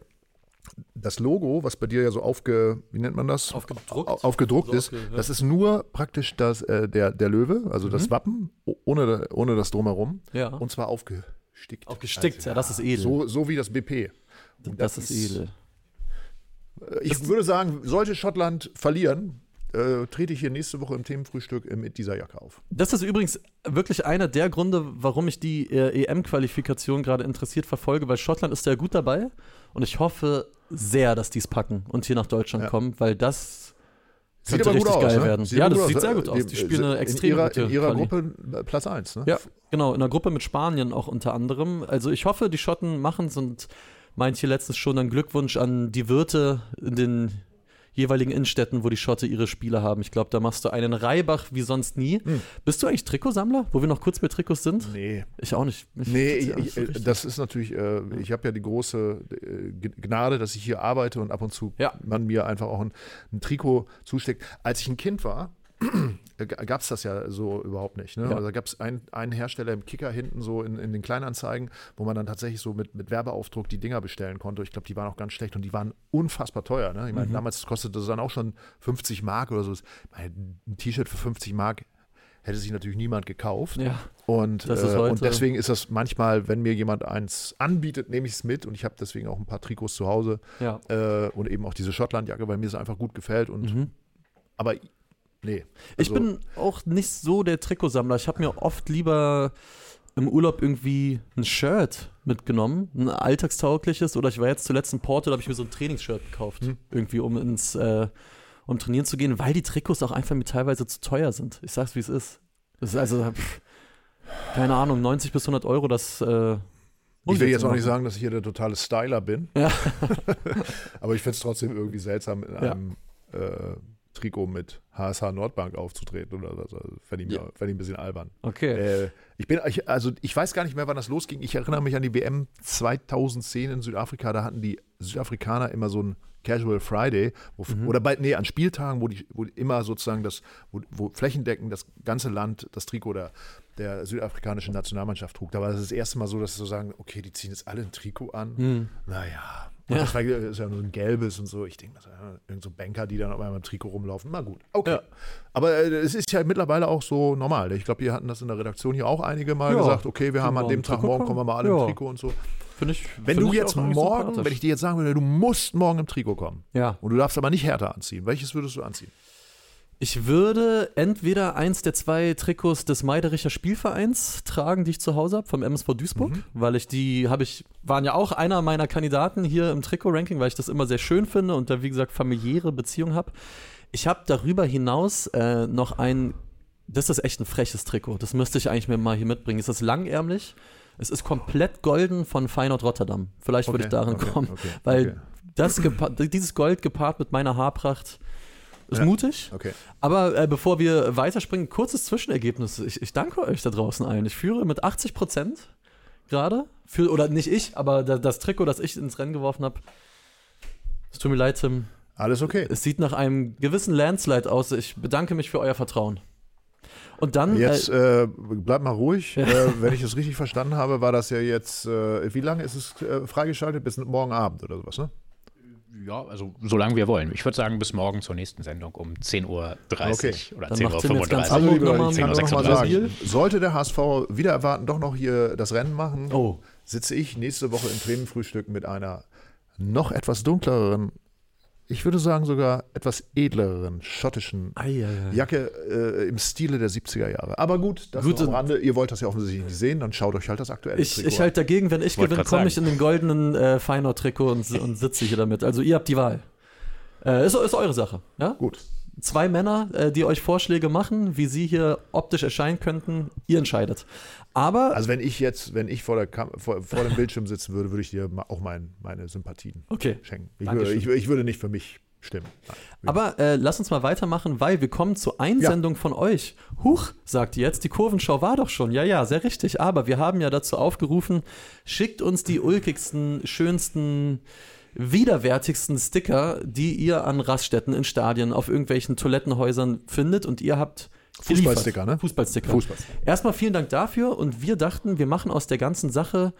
das Logo, was bei dir ja so aufge, wie nennt man das? Aufgedruckt. Au- Aufgedruckt So ist, aufge- ja. das ist nur praktisch das, äh, der, der Löwe, also Mhm. das Wappen, ohne, ohne das Drumherum. Ja. Und zwar aufgestickt. Aufgestickt, ja, das ist edel. So, so wie das BP. Und das, ist edel. Äh, Ich würde sagen, sollte Schottland verlieren, äh, trete ich hier nächste Woche im Themenfrühstück äh, mit dieser Jacke auf. Das ist übrigens wirklich einer der Gründe, warum ich die äh, EM-Qualifikation gerade interessiert verfolge, weil Schottland ist ja gut dabei und ich hoffe sehr, dass die es packen und hier nach Deutschland Ja. kommen, weil das Sieht könnte gut richtig aus, geil ne? werden. Sieht ja, das gut sieht aus. sehr gut Äh, aus. Die spielen eine in extrem ihrer, gute In ihrer Quali. Gruppe äh, Platz 1, ne? Ja, genau, in der Gruppe mit Spanien auch unter anderem. Also ich hoffe, die Schotten machen es und meint hier letztens schon einen Glückwunsch an die Wirte in den jeweiligen Innenstädten, wo die Schotte ihre Spiele haben. Ich glaube, da machst du einen Reibach wie sonst nie. Hm. Bist du eigentlich Trikotsammler, wo wir noch kurz bei Trikots sind? Nee. Ich auch nicht. Ich Nee, ich, nicht ich, so äh, richtig. das ist natürlich, äh, ich habe ja die große äh, Gnade, dass ich hier arbeite und ab und zu Ja. man mir einfach auch ein, ein Trikot zusteckt. Als ich ein Kind war, gab es das ja so überhaupt nicht. Ne? Ja. Also da gab es ein, einen Hersteller im Kicker hinten so in, in den Kleinanzeigen, wo man dann tatsächlich so mit, mit Werbeaufdruck die Dinger bestellen konnte. Ich glaube, die waren auch ganz schlecht und die waren unfassbar teuer. Ne? Ich Mhm. meine, damals kostete das dann auch schon 50 Mark oder so. Ein T-Shirt für 50 Mark hätte sich natürlich niemand gekauft. ja. Und, äh, und deswegen ist das manchmal, wenn mir jemand eins anbietet, nehme ich es mit und ich habe deswegen auch ein paar Trikots zu Hause ja. äh, und eben auch diese Schottlandjacke, weil mir es einfach gut gefällt. Und, Mhm. Aber nee. Ich also- bin auch nicht so der Trikotsammler. Ich habe mir oft lieber im Urlaub irgendwie ein Shirt mitgenommen, ein alltagstaugliches. Oder ich war jetzt zuletzt in Porto, da habe ich mir so ein Trainingsshirt gekauft, Hm. irgendwie um ins äh, um trainieren zu gehen, weil die Trikots auch einfach mir teilweise zu teuer sind. Ich sag's wie es ist. Das ist also pff, keine Ahnung, 90 bis 100 Euro, das äh, Ich will jetzt auch nicht sagen, dass ich hier der totale Styler bin. Ja. Aber ich finde es trotzdem irgendwie seltsam, in Ja. einem äh, Trikot mit HSH Nordbank aufzutreten. Oder so. Also, Fände ich, Ja. fänd ich ein bisschen albern. Okay. Äh, ich bin, ich, also ich weiß gar nicht mehr, wann das losging. Ich erinnere mich an die WM 2010 in Südafrika. Da hatten die Südafrikaner immer so ein Casual Friday, wo, Mhm. oder bei, nee, an Spieltagen, wo die, wo immer sozusagen das, wo, wo flächendeckend das ganze Land das Trikot der, der südafrikanischen Nationalmannschaft trug. Da war das das erste Mal so, dass sie so sagen, okay, die ziehen jetzt alle ein Trikot an. Hm. Naja. Und Ja. das war ist ja nur ein gelbes und so. Ich denke, das ja irgend so Banker, die dann auf einmal im Trikot rumlaufen. Na gut, okay. Ja. Aber äh, es ist ja mittlerweile auch so normal. Ich glaube, wir hatten das in der Redaktion hier auch einige Mal Ja. gesagt, okay, wir haben an dem Tag, morgen kommen wir mal alle im. Trikot und so. Finde ich. Wenn find du ich jetzt morgen, wenn ich dir jetzt sagen würde, du musst morgen im Trikot kommen Ja. und du darfst aber nicht härter anziehen, welches würdest du anziehen? Ich würde entweder eins der zwei Trikots des Meidericher Spielvereins tragen, die ich zu Hause habe, vom MSV Duisburg, Mhm. weil ich die, habe ich, waren ja auch einer meiner Kandidaten hier im Trikot-Ranking, weil ich das immer sehr schön finde und da, wie gesagt, familiäre Beziehung habe. Ich habe darüber hinaus äh, noch ein, das ist echt ein freches Trikot, das müsste ich eigentlich mir mal hier mitbringen. Es ist langärmlich, es ist komplett golden von Feyenoord Rotterdam. Vielleicht würde ich darin okay, kommen, okay, weil okay, das dieses Gold gepaart mit meiner Haarpracht ist Ja. mutig. okay. Aber äh, bevor wir weiterspringen, kurzes Zwischenergebnis. Ich, ich danke euch da draußen allen. Ich führe mit 80 Prozent gerade. Für- Oder nicht ich, aber da, das Trikot, das ich ins Rennen geworfen habe. Es tut mir leid, Tim. Alles okay. Es sieht nach einem gewissen Landslide aus. Ich bedanke mich für euer Vertrauen. Und dann. Jetzt äh, äh, bleib mal ruhig. Äh, wenn ich es richtig verstanden habe, war das ja jetzt, äh, wie lange ist es äh, freigeschaltet? Bis morgen Abend oder sowas, ne? Ja, also solange wir wollen. Ich würde sagen, bis morgen zur nächsten Sendung um 10.30 Uhr Okay. oder Dann 10.35 macht Tim jetzt ganz Uhr. Also, Hamburg lieber, nochmal ich kann ein nur noch mal 36. sagen, sollte der HSV wieder erwarten, doch noch hier das Rennen machen, oh, sitze ich nächste Woche im Bremen-Frühstück mit einer noch etwas dunkleren, ich würde sagen sogar etwas edleren schottischen ei. Jacke äh, im Stile der 70er Jahre. Aber gut, das Gut, am Rande. Ihr wollt das ja offensichtlich nicht sehen, dann schaut euch halt das aktuelle Ich, Trikot ich halte dagegen, wenn ich gewinne, komme ich in den goldenen äh, Feyenoord-Trikot und, und sitze hier damit. Also ihr habt die Wahl. Äh, ist, ist eure Sache. Ja? Gut. Zwei Männer, äh, die euch Vorschläge machen, wie sie hier optisch erscheinen könnten. Ihr entscheidet. Aber, Also wenn ich jetzt, wenn ich vor, der Kam vor, vor dem Bildschirm sitzen würde, würde ich dir auch mein, meine Sympathien okay. schenken. Ich würde, ich, ich würde nicht für mich stimmen. Nein. Aber äh, lass uns mal weitermachen, weil wir kommen zur Einsendung von euch. Huch, sagt ihr jetzt, die Kurvenschau war doch schon. Ja, ja, sehr richtig. Aber wir haben ja dazu aufgerufen, schickt uns die ulkigsten, schönsten, widerwärtigsten Sticker, die ihr an Raststätten in Stadien, auf irgendwelchen Toilettenhäusern findet und ihr habt Fußballsticker, ne? Fußballsticker. Fußball. Erstmal vielen Dank dafür und wir dachten, wir machen aus der ganzen Sache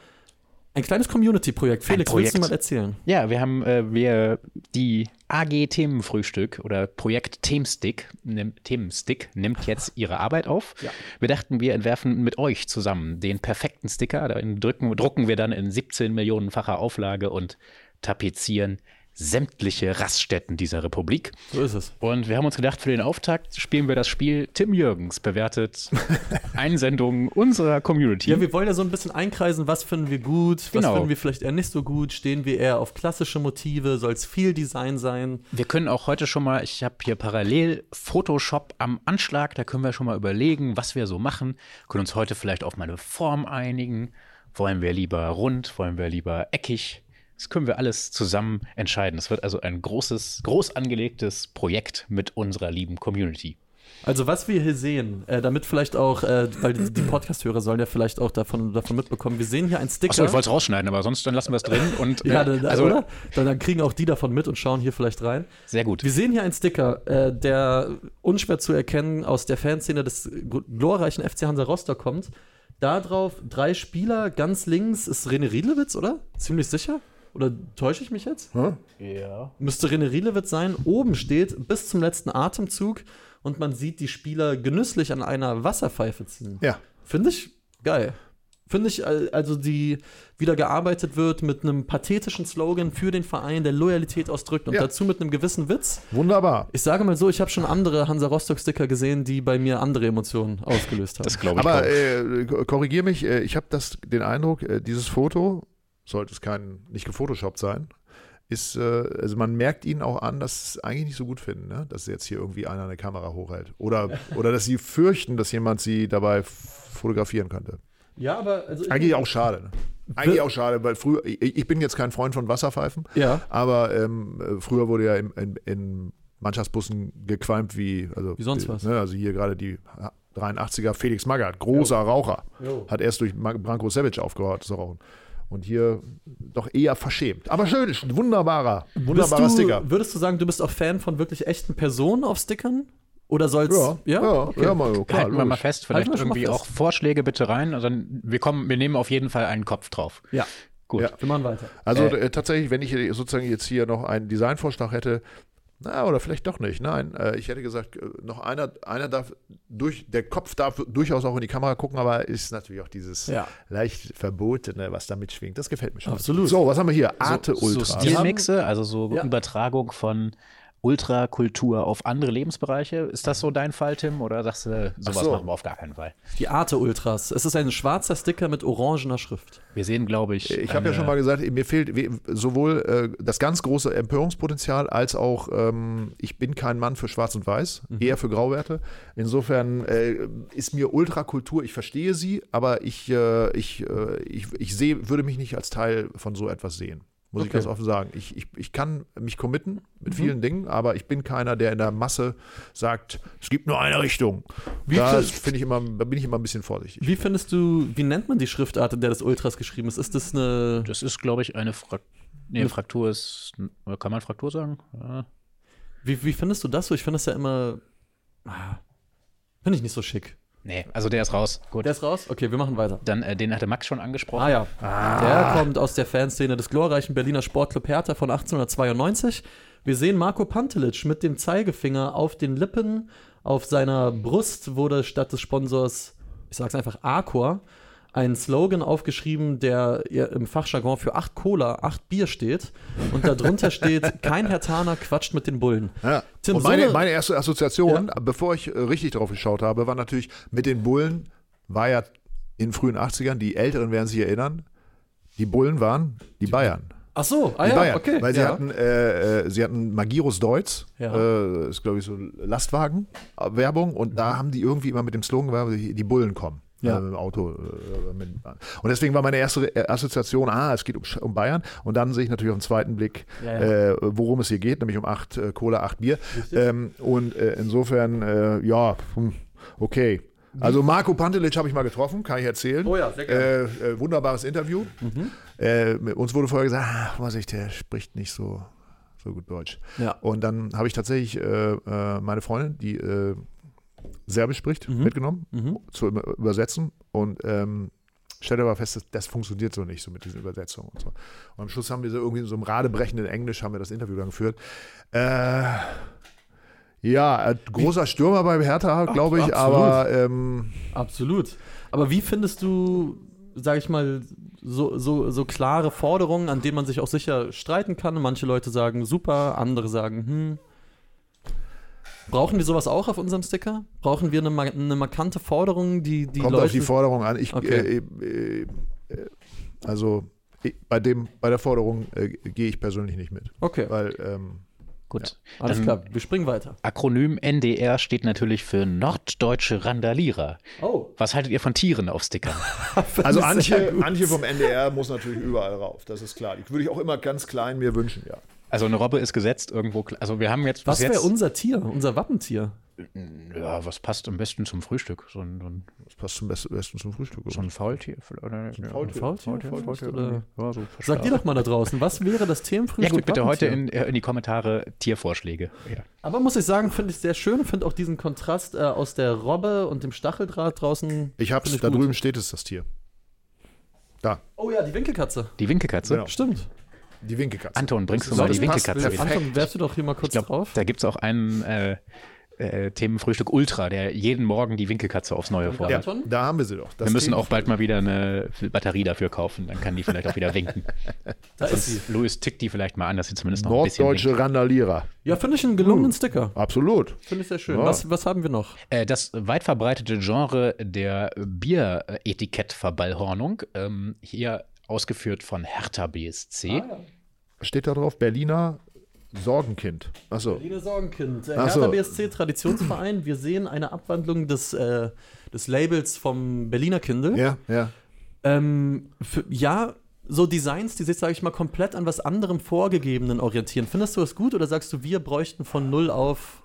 Ein kleines Community-Projekt. Felix, Projekt. willst du mal erzählen? Ja, wir haben äh, wir die AG Themenfrühstück oder Projekt Themenstick, nimmt, Themenstick nimmt jetzt ihre Arbeit auf. Ja. Wir dachten, wir entwerfen mit euch zusammen den perfekten Sticker. Da drücken, drucken wir dann in 17 Millionenfacher Auflage und tapezieren sämtliche Raststätten dieser Republik. So ist es. Und wir haben uns gedacht, für den Auftakt spielen wir das Spiel Tim Jürgens bewertet Einsendungen unserer Community. Ja, wir wollen ja so ein bisschen einkreisen, was finden wir gut, was Genau. finden wir vielleicht eher nicht so gut, stehen wir eher auf klassische Motive, soll es viel Design sein? Wir können auch heute schon mal, ich habe hier parallel Photoshop am Anschlag, da können wir schon mal überlegen, was wir so machen. Können uns heute vielleicht auf mal eine Form einigen. Wollen wir lieber rund, wollen wir lieber eckig? Das können wir alles zusammen entscheiden. Es wird also ein großes, groß angelegtes Projekt mit unserer lieben Community. Also was wir hier sehen, äh, damit vielleicht auch, äh, weil die, die Podcast-Hörer sollen ja vielleicht auch davon, davon mitbekommen, wir sehen hier einen Sticker. Achso, ich wollte es rausschneiden, aber sonst dann lassen wir es drin. Und, ja, äh, da, also oder? Dann, dann kriegen auch die davon mit und schauen hier vielleicht rein. sehr gut. Wir sehen hier einen Sticker, äh, der unschwer zu erkennen aus der Fanszene des glorreichen FC Hansa Rostock kommt. Da drauf drei Spieler, ganz links ist René Riedlewitz, oder? Ziemlich sicher? Oder täusche ich mich jetzt? Ja. Müsste René Riedlewitz sein. Oben steht bis zum letzten Atemzug und man sieht die Spieler genüsslich an einer Wasserpfeife ziehen. Ja. Finde ich geil. Finde ich, al- also die wieder gearbeitet wird mit einem pathetischen Slogan für den Verein, der Loyalität ausdrückt und Ja. dazu mit einem gewissen Witz. Wunderbar. Ich sage mal so, ich habe schon andere Hansa Rostock-Sticker gesehen, die bei mir andere Emotionen ausgelöst haben. Das glaube ich. Aber äh, korrigier mich, äh, ich habe das den Eindruck, äh, dieses Foto, sollte es kein, nicht gefotoshoppt sein, ist, äh, also man merkt ihnen auch an, dass sie es eigentlich nicht so gut finden, ne? dass jetzt hier irgendwie einer eine Kamera hochhält. Oder, oder dass sie fürchten, dass jemand sie dabei fotografieren könnte. ja, aber also ich- Eigentlich auch schade. Ne? Eigentlich auch schade, weil früher, ich, ich bin jetzt kein Freund von Wasserpfeifen, Ja, aber ähm, äh, früher wurde ja in, in, in Mannschaftsbussen gequalmt wie, also, Wie sonst was. Ne, also hier gerade die 83er Felix Magath, großer Raucher, Jo. hat erst durch Branko Savic aufgehört zu rauchen. Und hier doch eher verschämt. Aber schön, ist ein wunderbarer, wunderbarer du, Sticker. Würdest du sagen, du bist auch Fan von wirklich echten Personen auf Stickern? Oder soll's. Ja, ja, ja, Okay. mal, klar, Halten wir mal fest, vielleicht wir schon mal irgendwie fest. auch Vorschläge bitte rein. Also wir kommen, wir nehmen auf jeden Fall einen Kopf drauf. Ja, Gut. Ja. wir machen weiter. Also Äh, äh, tatsächlich, wenn ich sozusagen jetzt hier noch einen Designvorschlag hätte, na, oder vielleicht doch nicht. Nein, äh, ich hätte gesagt, äh, noch einer, einer darf durch, der Kopf darf durchaus auch in die Kamera gucken, aber ist natürlich auch dieses Ja. leicht Verbotene, was da mitschwingt. Das gefällt mir schon. Absolut. So, was haben wir hier? Arte so, Ultra. So Stilmixe, also so Ja. Übertragung von Ultrakultur auf andere Lebensbereiche. Ist das so dein Fall, Tim? Oder sagst du, sowas so. machen wir auf gar keinen Fall? Die Arte Ultras. Es ist ein schwarzer Sticker mit orangener Schrift. Wir sehen, glaube ich. Ich habe ja schon mal gesagt, mir fehlt sowohl äh, das ganz große Empörungspotenzial als auch, ähm, ich bin kein Mann für Schwarz und Weiß, eher für Grauwerte. Insofern äh, ist mir Ultrakultur, ich verstehe sie, aber ich, äh, ich, äh, ich, ich sehe, würde mich nicht als Teil von so etwas sehen. Muss ich Okay. ganz offen sagen. Ich, ich, ich kann mich committen mit vielen Dingen, aber ich bin keiner, der in der Masse sagt, es gibt nur eine Richtung. Wie Da viel- finde ich immer, da bin ich immer ein bisschen vorsichtig. Wie findest du, wie nennt man die Schriftart, in der das Ultras geschrieben ist? Ist das eine. Das ist, glaube ich, eine Fra nee, Fraktur ist. Kann man Fraktur sagen? Ja. Wie, wie findest du das so? Ich finde das ja immer. ah, Finde ich nicht so schick. Nee, also der ist raus. Gut. Der ist raus? Okay, wir machen weiter. Dann, äh, den hatte Max schon angesprochen. Ah ja. Der kommt aus der Fanszene des glorreichen Berliner Sportclub Hertha von 1892. Wir sehen Marco Pantelic mit dem Zeigefinger auf den Lippen. Auf seiner Brust wurde statt des Sponsors, ich sag's einfach, Arcor, ein Slogan aufgeschrieben, der im Fachjargon für 8 Cola, 8 Bier steht. Und darunter steht, kein Hertaner quatscht mit den Bullen. Ja. Tim, und so meine, eine- meine erste Assoziation, bevor ich äh, richtig drauf geschaut habe, war natürlich mit den Bullen, war ja in den frühen 80ern, die Älteren werden sich erinnern, die Bullen waren die Bayern. Ach so, ah ja, Bayern. okay. Weil sie ja. hatten, äh, äh, sie hatten Magirus Deutz, Ja. äh, ist glaube ich so Lastwagen-Werbung und da haben die irgendwie immer mit dem Slogan, die Bullen kommen. Ja. Äh, im Auto. Äh, mit, und deswegen war meine erste äh, Assoziation, ah, es geht um, um Bayern. Und dann sehe ich natürlich auf den zweiten Blick, Ja, ja. Äh, worum es hier geht, nämlich um acht äh, Cola, acht Bier. Ähm, und äh, insofern, äh, ja, hm, okay. Also Marco Pantelic habe ich mal getroffen, kann ich erzählen. Oh ja, sehr äh, gerne. äh, Wunderbares Interview. Äh, mit uns wurde vorher gesagt, ah, Vorsicht, der spricht nicht so, so gut Deutsch. Ja. Und dann habe ich tatsächlich äh, äh, meine Freundin, die äh, Serbisch spricht, Mhm. mitgenommen, Mhm. zu über- übersetzen. Und ähm, stellte aber fest, das, das funktioniert so nicht, so mit diesen Übersetzungen und so. Und am Schluss haben wir so irgendwie in so einem radebrechenden Englisch haben wir das Interview dann geführt. Äh, ja, äh, großer Stürmer bei Hertha, glaube ich, absolut. aber ähm, Absolut. Aber wie findest du, sag ich mal, so, so, so klare Forderungen, an denen man sich auch sicher streiten kann? Manche Leute sagen super, andere sagen hm. Brauchen wir sowas auch auf unserem Sticker? Brauchen wir eine, eine markante Forderung, die die kommt Leute. auf die Forderung an. Ich, Okay. äh, äh, äh, also ich, bei dem, bei der Forderung äh, gehe ich persönlich nicht mit, okay, weil ähm, Gut. alles Dann klar. Wir springen weiter. Akronym NDR steht natürlich für Norddeutsche Randalierer. Oh, Was haltet ihr von Tieren auf Stickern? also Antje. Antje vom NDR muss natürlich überall rauf, das ist klar. Die würde ich auch immer ganz klein mir wünschen, ja. Also eine Robbe ist gesetzt irgendwo. Also wir haben jetzt was wäre unser Tier, unser Wappentier? Ja, was passt am besten zum Frühstück? So ein, so ein, Das passt zum besten, zum Frühstück. so ein Faultier? Oder, ein ja, Faultier. Faultier? Faultier, Faultier, oder? Ja, so Sagt ihr doch mal da draußen, was wäre das Ja Themenfrühstück? gut, bitte heute in, äh, in die Kommentare Tiervorschläge. Ja. Aber muss ich sagen, finde ich sehr schön. Finde auch diesen Kontrast äh, aus der Robbe und dem Stacheldraht draußen. Ich hab's, ich da gut. drüben steht es, das Tier. Da, Oh ja, die Winkelkatze. Die Winkelkatze. Genau. Stimmt. Die Winkelkatze. Anton, bringst du mal die Winkelkatze wieder? Anton, werfst du doch hier mal kurz Ich glaube, drauf. da gibt es auch einen äh, äh, Themenfrühstück Ultra, der jeden Morgen die Winkelkatze aufs Neue Ja. fordert. Ja, da haben wir sie doch. Das Wir müssen auch bald mal wieder eine Batterie dafür kaufen, dann kann die vielleicht auch wieder winken. Da ist sie. Louis tickt die vielleicht mal an, dass sie zumindest noch ein bisschen. Norddeutsche Randalierer. Ja, finde ich einen gelungenen Sticker. Absolut. Finde ich sehr schön. Ja. Was, was haben wir noch? Äh, das weit verbreitete Genre der Bier-Etikettverballhornung, ähm, hier ausgeführt von Hertha BSC. Steht da drauf, Berliner Sorgenkind. Achso. Berliner Sorgenkind. So. Hertha BSC Traditionsverein. Wir sehen eine Abwandlung des, äh, des Labels vom Berliner Kindle. Ja, ja. Ähm, für, ja, so Designs, die sich, sage ich mal, komplett an was anderem Vorgegebenen orientieren. Findest du das gut oder sagst du, wir bräuchten von null auf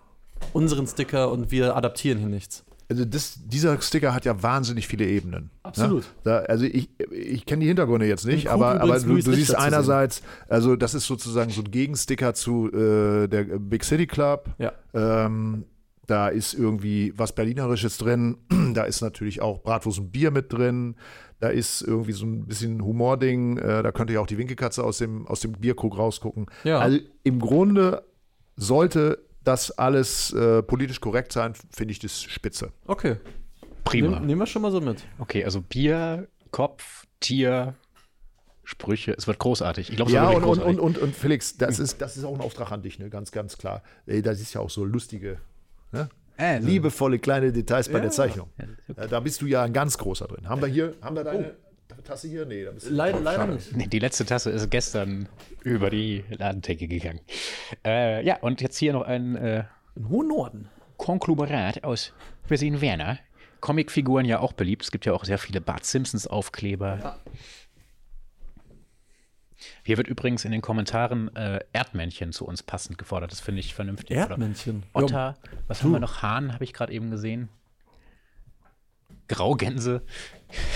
unseren Sticker und wir adaptieren hier nichts? Also das, dieser Sticker hat ja wahnsinnig viele Ebenen. Absolut. Ne? Da, also ich, ich kenne die Hintergründe jetzt nicht, aber, aber du, du siehst einerseits, also das ist sozusagen so ein Gegensticker zu äh, der Big City Club. Ja. Ähm, da ist irgendwie was Berlinerisches drin. Da ist natürlich auch Bratwurst und Bier mit drin. Da ist irgendwie so ein bisschen Humording. Äh, da könnte ja auch die Winkelkatze aus dem, aus dem Bierkrug rausgucken. Ja. Also im Grunde sollte das alles äh, politisch korrekt sein, finde ich das spitze. Okay. Prima. Nehm, nehmen wir schon mal so mit. Okay, also Bier, Kopf, Tier, Sprüche. Es wird großartig. Ich glaube, es Ja, wird und, großartig. und, und, und Felix, das ist, das ist auch ein Auftrag an dich, ne? ganz, ganz klar. Ey, Das ist ja auch so lustige, ne? Äh, liebevolle kleine Details bei Ja. der Zeichnung. Äh, Da bist du ja ein ganz großer drin. Haben wir hier, haben wir deine Oh. Tasse hier? Nee, da bist du. Leider, leider nicht. Nee, die letzte Tasse ist gestern über die Ladentheke gegangen. Äh, ja, und jetzt hier noch ein äh, Im hohen Norden. Konglomerat aus Wir sehen Werner. Comicfiguren ja auch beliebt. Es gibt ja auch sehr viele Bart Simpsons Aufkleber. Hier wird übrigens in den Kommentaren äh, Erdmännchen zu uns passend gefordert. Das finde ich vernünftig. Oder Erdmännchen. Otter. Was haben wir noch? Hahn habe ich gerade eben gesehen. Graugänse.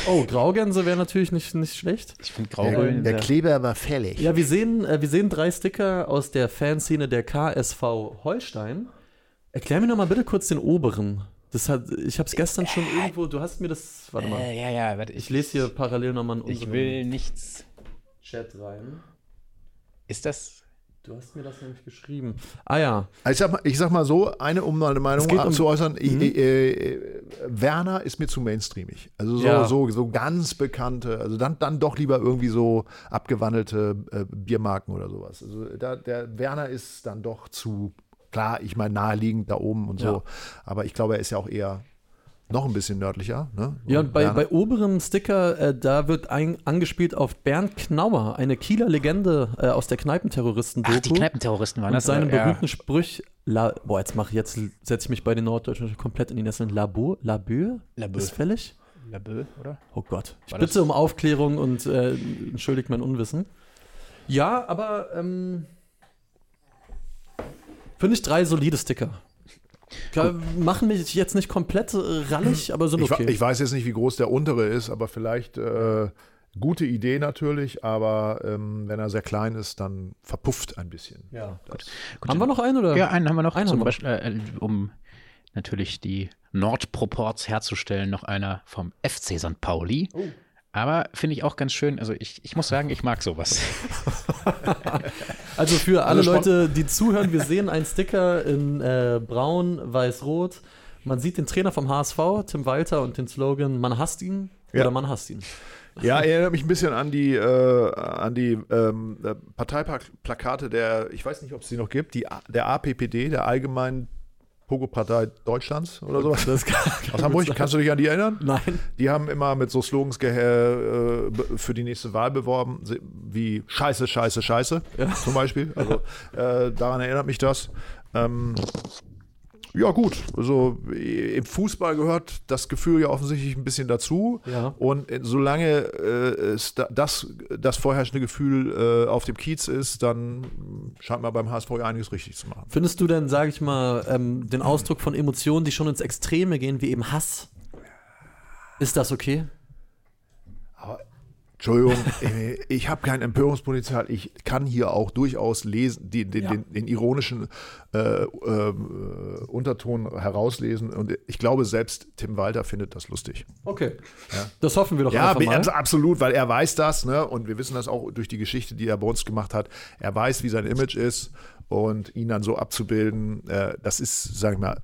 Oh, Graugänse wäre natürlich nicht, nicht schlecht. Ich finde Der, Graugänse. der Kleber war fällig. Ja, wir sehen, äh, wir sehen drei Sticker aus der Fanszene der KSV Holstein. Erklär mir noch mal bitte kurz den oberen. Das hat, ich habe es gestern schon irgendwo, du hast mir das, warte mal, äh, ja, ja, warte, ich lese hier parallel nochmal in Ich will nichts. Chat rein. Ist das. Du hast mir das nämlich geschrieben. Ah ja, Ich sag, mal, ich sag mal so, eine, um meine Meinung um- zu äußern, ich, äh, Werner ist mir zu mainstreamig. Also so, Ja. so, so ganz bekannte, also dann, dann doch lieber irgendwie so abgewandelte äh, Biermarken oder sowas. Also da, der Werner ist dann doch zu, klar, ich meine naheliegend da oben und so, Ja. aber ich glaube, er ist ja auch eher noch ein bisschen nördlicher. Ne? Ja, und bei, bei oberem Sticker, äh, da wird ein, angespielt auf Bernd Knauer, eine Kieler Legende äh, aus der Kneipenterroristen-Doku. Ach, die Kneipenterroristen waren und das. seinen aber- ja. berühmten Sprüch, La, boah, jetzt mache ich, jetzt setze ich mich bei den Norddeutschen komplett in die Nesseln. Labeur? Labeur? Labeur. Ist fällig? Labö, oder? Oh Gott. Ich War bitte das- um Aufklärung und äh, entschuldigt mein Unwissen. Ja, aber ähm, finde ich drei solide Sticker. Klar, machen mich jetzt nicht komplett äh, rallig, aber sind ich, wa- okay. ich weiß jetzt nicht, wie groß der untere ist, aber vielleicht äh, gute Idee natürlich, aber ähm, wenn er sehr klein ist, dann verpufft ein bisschen. ja. Gut, Haben wir noch einen oder? Ja, einen haben wir noch. Einen zum haben wir. Beispiel, äh, um natürlich die Nordproports herzustellen, noch einer vom FC St. Pauli. Aber finde ich auch ganz schön. Also ich, ich muss sagen, ich mag sowas. Also für alle Also Leute, die zuhören, wir sehen einen Sticker in äh, braun, weiß-rot. Man sieht den Trainer vom HSV, Tim Walter, und den Slogan, man hasst ihn Ja. oder man hasst ihn. Ja, erinnert mich ein bisschen an die, äh, an die ähm, äh, Parteiplakate der, ich weiß nicht, ob es die noch gibt, die, der APPD, der Allgemeinen Pogo-Partei Deutschlands oder sowas. Das kann, Aus Hamburg, kannst du dich an die erinnern? Nein. Die haben immer mit so Slogans äh, für die nächste Wahl beworben, wie Scheiße, Scheiße, Scheiße zum Beispiel. Also äh, daran erinnert mich das. Ähm, ja gut, also im Fußball gehört das Gefühl ja offensichtlich ein bisschen dazu. Ja. Und äh, solange äh, es da, das, das vorherrschende Gefühl äh, auf dem Kiez ist, dann scheint man beim HSV ja einiges richtig zu machen. Findest du denn, sage ich mal, ähm, den Ausdruck von Emotionen, die schon ins Extreme gehen, wie eben Hass? Ist das okay? Entschuldigung, äh, ich habe kein Empörungspotenzial. Ich kann hier auch durchaus lesen, die, den, Ja. den, den ironischen äh, äh, Unterton herauslesen. Und ich glaube, selbst Tim Walter findet das lustig. Okay. Das hoffen wir doch Ja, einfach mal. abs- absolut, weil er weiß das, ne? Und wir wissen das auch durch die Geschichte, die er bei uns gemacht hat. Er weiß, wie sein Image ist und ihn dann so abzubilden, äh, das ist, sag ich mal,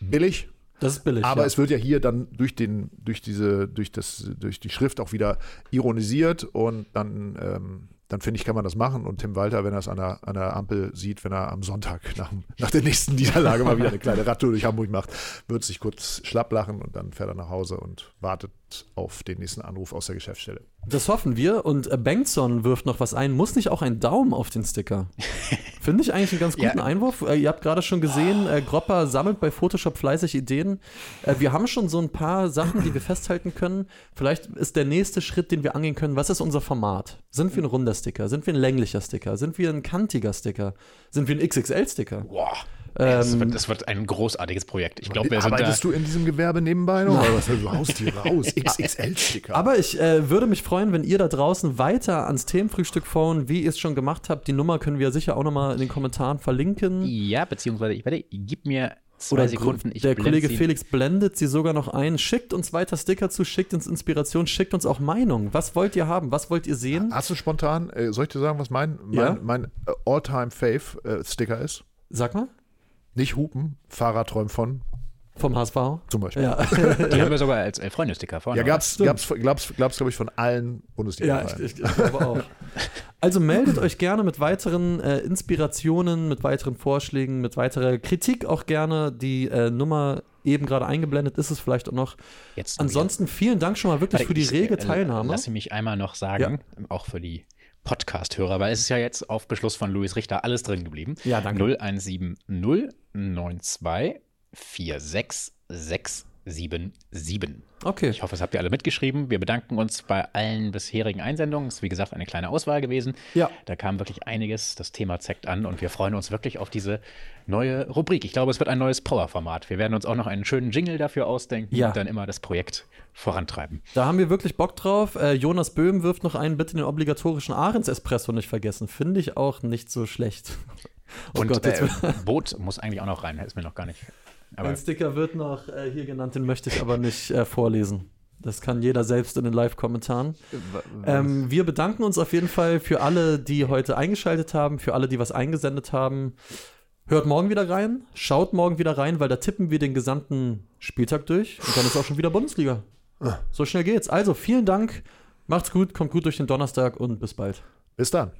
billig. Das ist billig. Aber ja. es wird ja hier dann durch den, durch diese, durch das, durch die Schrift auch wieder ironisiert und dann, ähm, dann finde ich, kann man das machen. Und Tim Walter, wenn er es an der, an der Ampel sieht, wenn er am Sonntag nach, nach der nächsten Niederlage mal wieder eine kleine Radtour durch Hamburg macht, wird sich kurz schlapp lachen und dann fährt er nach Hause und wartet auf den nächsten Anruf aus der Geschäftsstelle. Das hoffen wir. Und äh, Bengtson wirft noch was ein. Muss nicht auch ein Daumen auf den Sticker? Finde ich eigentlich einen ganz guten Ja. Einwurf. Äh, ihr habt gerade schon gesehen, äh, Gropper sammelt bei Photoshop fleißig Ideen. Wir haben schon so ein paar Sachen, die wir festhalten können. Vielleicht ist der nächste Schritt, den wir angehen können. Was ist unser Format? Sind wir ein runder Sticker? Sind wir ein länglicher Sticker? Sind wir ein kantiger Sticker? Sind wir ein XXL-Sticker? Boah. Das, Ähm, wird, das wird ein großartiges Projekt. Ich glaube, wir sind da. Arbeitest du in diesem Gewerbe nebenbei noch? Oder was? Du haust hier raus. XXL-Sticker. Aber ich äh, würde mich freuen, wenn ihr da draußen weiter ans Themenfrühstück phone, wie ihr es schon gemacht habt. Die Nummer können wir sicher auch nochmal in den Kommentaren verlinken. Ja, beziehungsweise, ich werde, gib mir zwei Oder Sekunden. Ich der Kollege sie- Felix blendet sie sogar noch ein. Schickt uns weiter Sticker zu, schickt uns Inspiration, schickt uns auch Meinung. Was wollt ihr haben? Was wollt ihr sehen? Hast du spontan, äh, soll ich dir sagen, was mein, mein, Ja. mein äh, All-Time-Fave-Sticker ist? Sag mal. Nicht Hupen, Fahrer träumt von, Vom HSV? zum Beispiel. Ja, Die haben wir sogar als äh, Freundesticker vorne. Ja, gab's, gab's, gab's, gab's glaube ich, von allen ja Bundesliga. ich, ich, ich glaube auch. Also meldet euch gerne mit weiteren äh, Inspirationen, mit weiteren Vorschlägen, mit weiterer Kritik auch gerne. Die äh, Nummer eben gerade eingeblendet ist es vielleicht auch noch. Jetzt Ansonsten vielen Dank schon mal wirklich Warte, für die ich, rege äh, Teilnahme. Lass mich einmal noch sagen, auch für die Podcast-Hörer, weil es ist ja jetzt auf Beschluss von Luis Richter alles drin geblieben. Ja, danke. 0170 92 46677. Okay. Ich hoffe, es habt ihr alle mitgeschrieben. Wir bedanken uns bei allen bisherigen Einsendungen. Es ist wie gesagt eine kleine Auswahl gewesen. Ja. Da kam wirklich einiges. Das Thema zeigt an und wir freuen uns wirklich auf diese neue Rubrik. Ich glaube, es wird ein neues Power-Format. Wir werden uns auch noch einen schönen Jingle dafür ausdenken Ja. und dann immer das Projekt vorantreiben. Da haben wir wirklich Bock drauf. Äh, Jonas Böhm wirft noch einen, bitte den obligatorischen Ahrens-Espresso nicht vergessen. Finde ich auch nicht so schlecht. Oh und Gott, äh, Boot muss eigentlich auch noch rein. Ist mir noch gar nicht. Aber Ein Sticker wird noch äh, hier genannt, den möchte ich aber nicht äh, vorlesen. Das kann jeder selbst in den Live-Kommentaren. Ähm, wir bedanken uns auf jeden Fall für alle, die heute eingeschaltet haben, für alle, die was eingesendet haben. Hört morgen wieder rein, schaut morgen wieder rein, weil da tippen wir den gesamten Spieltag durch und dann ist auch schon wieder Bundesliga. So schnell geht's. Also vielen Dank, macht's gut, kommt gut durch den Donnerstag und bis bald. Bis dann.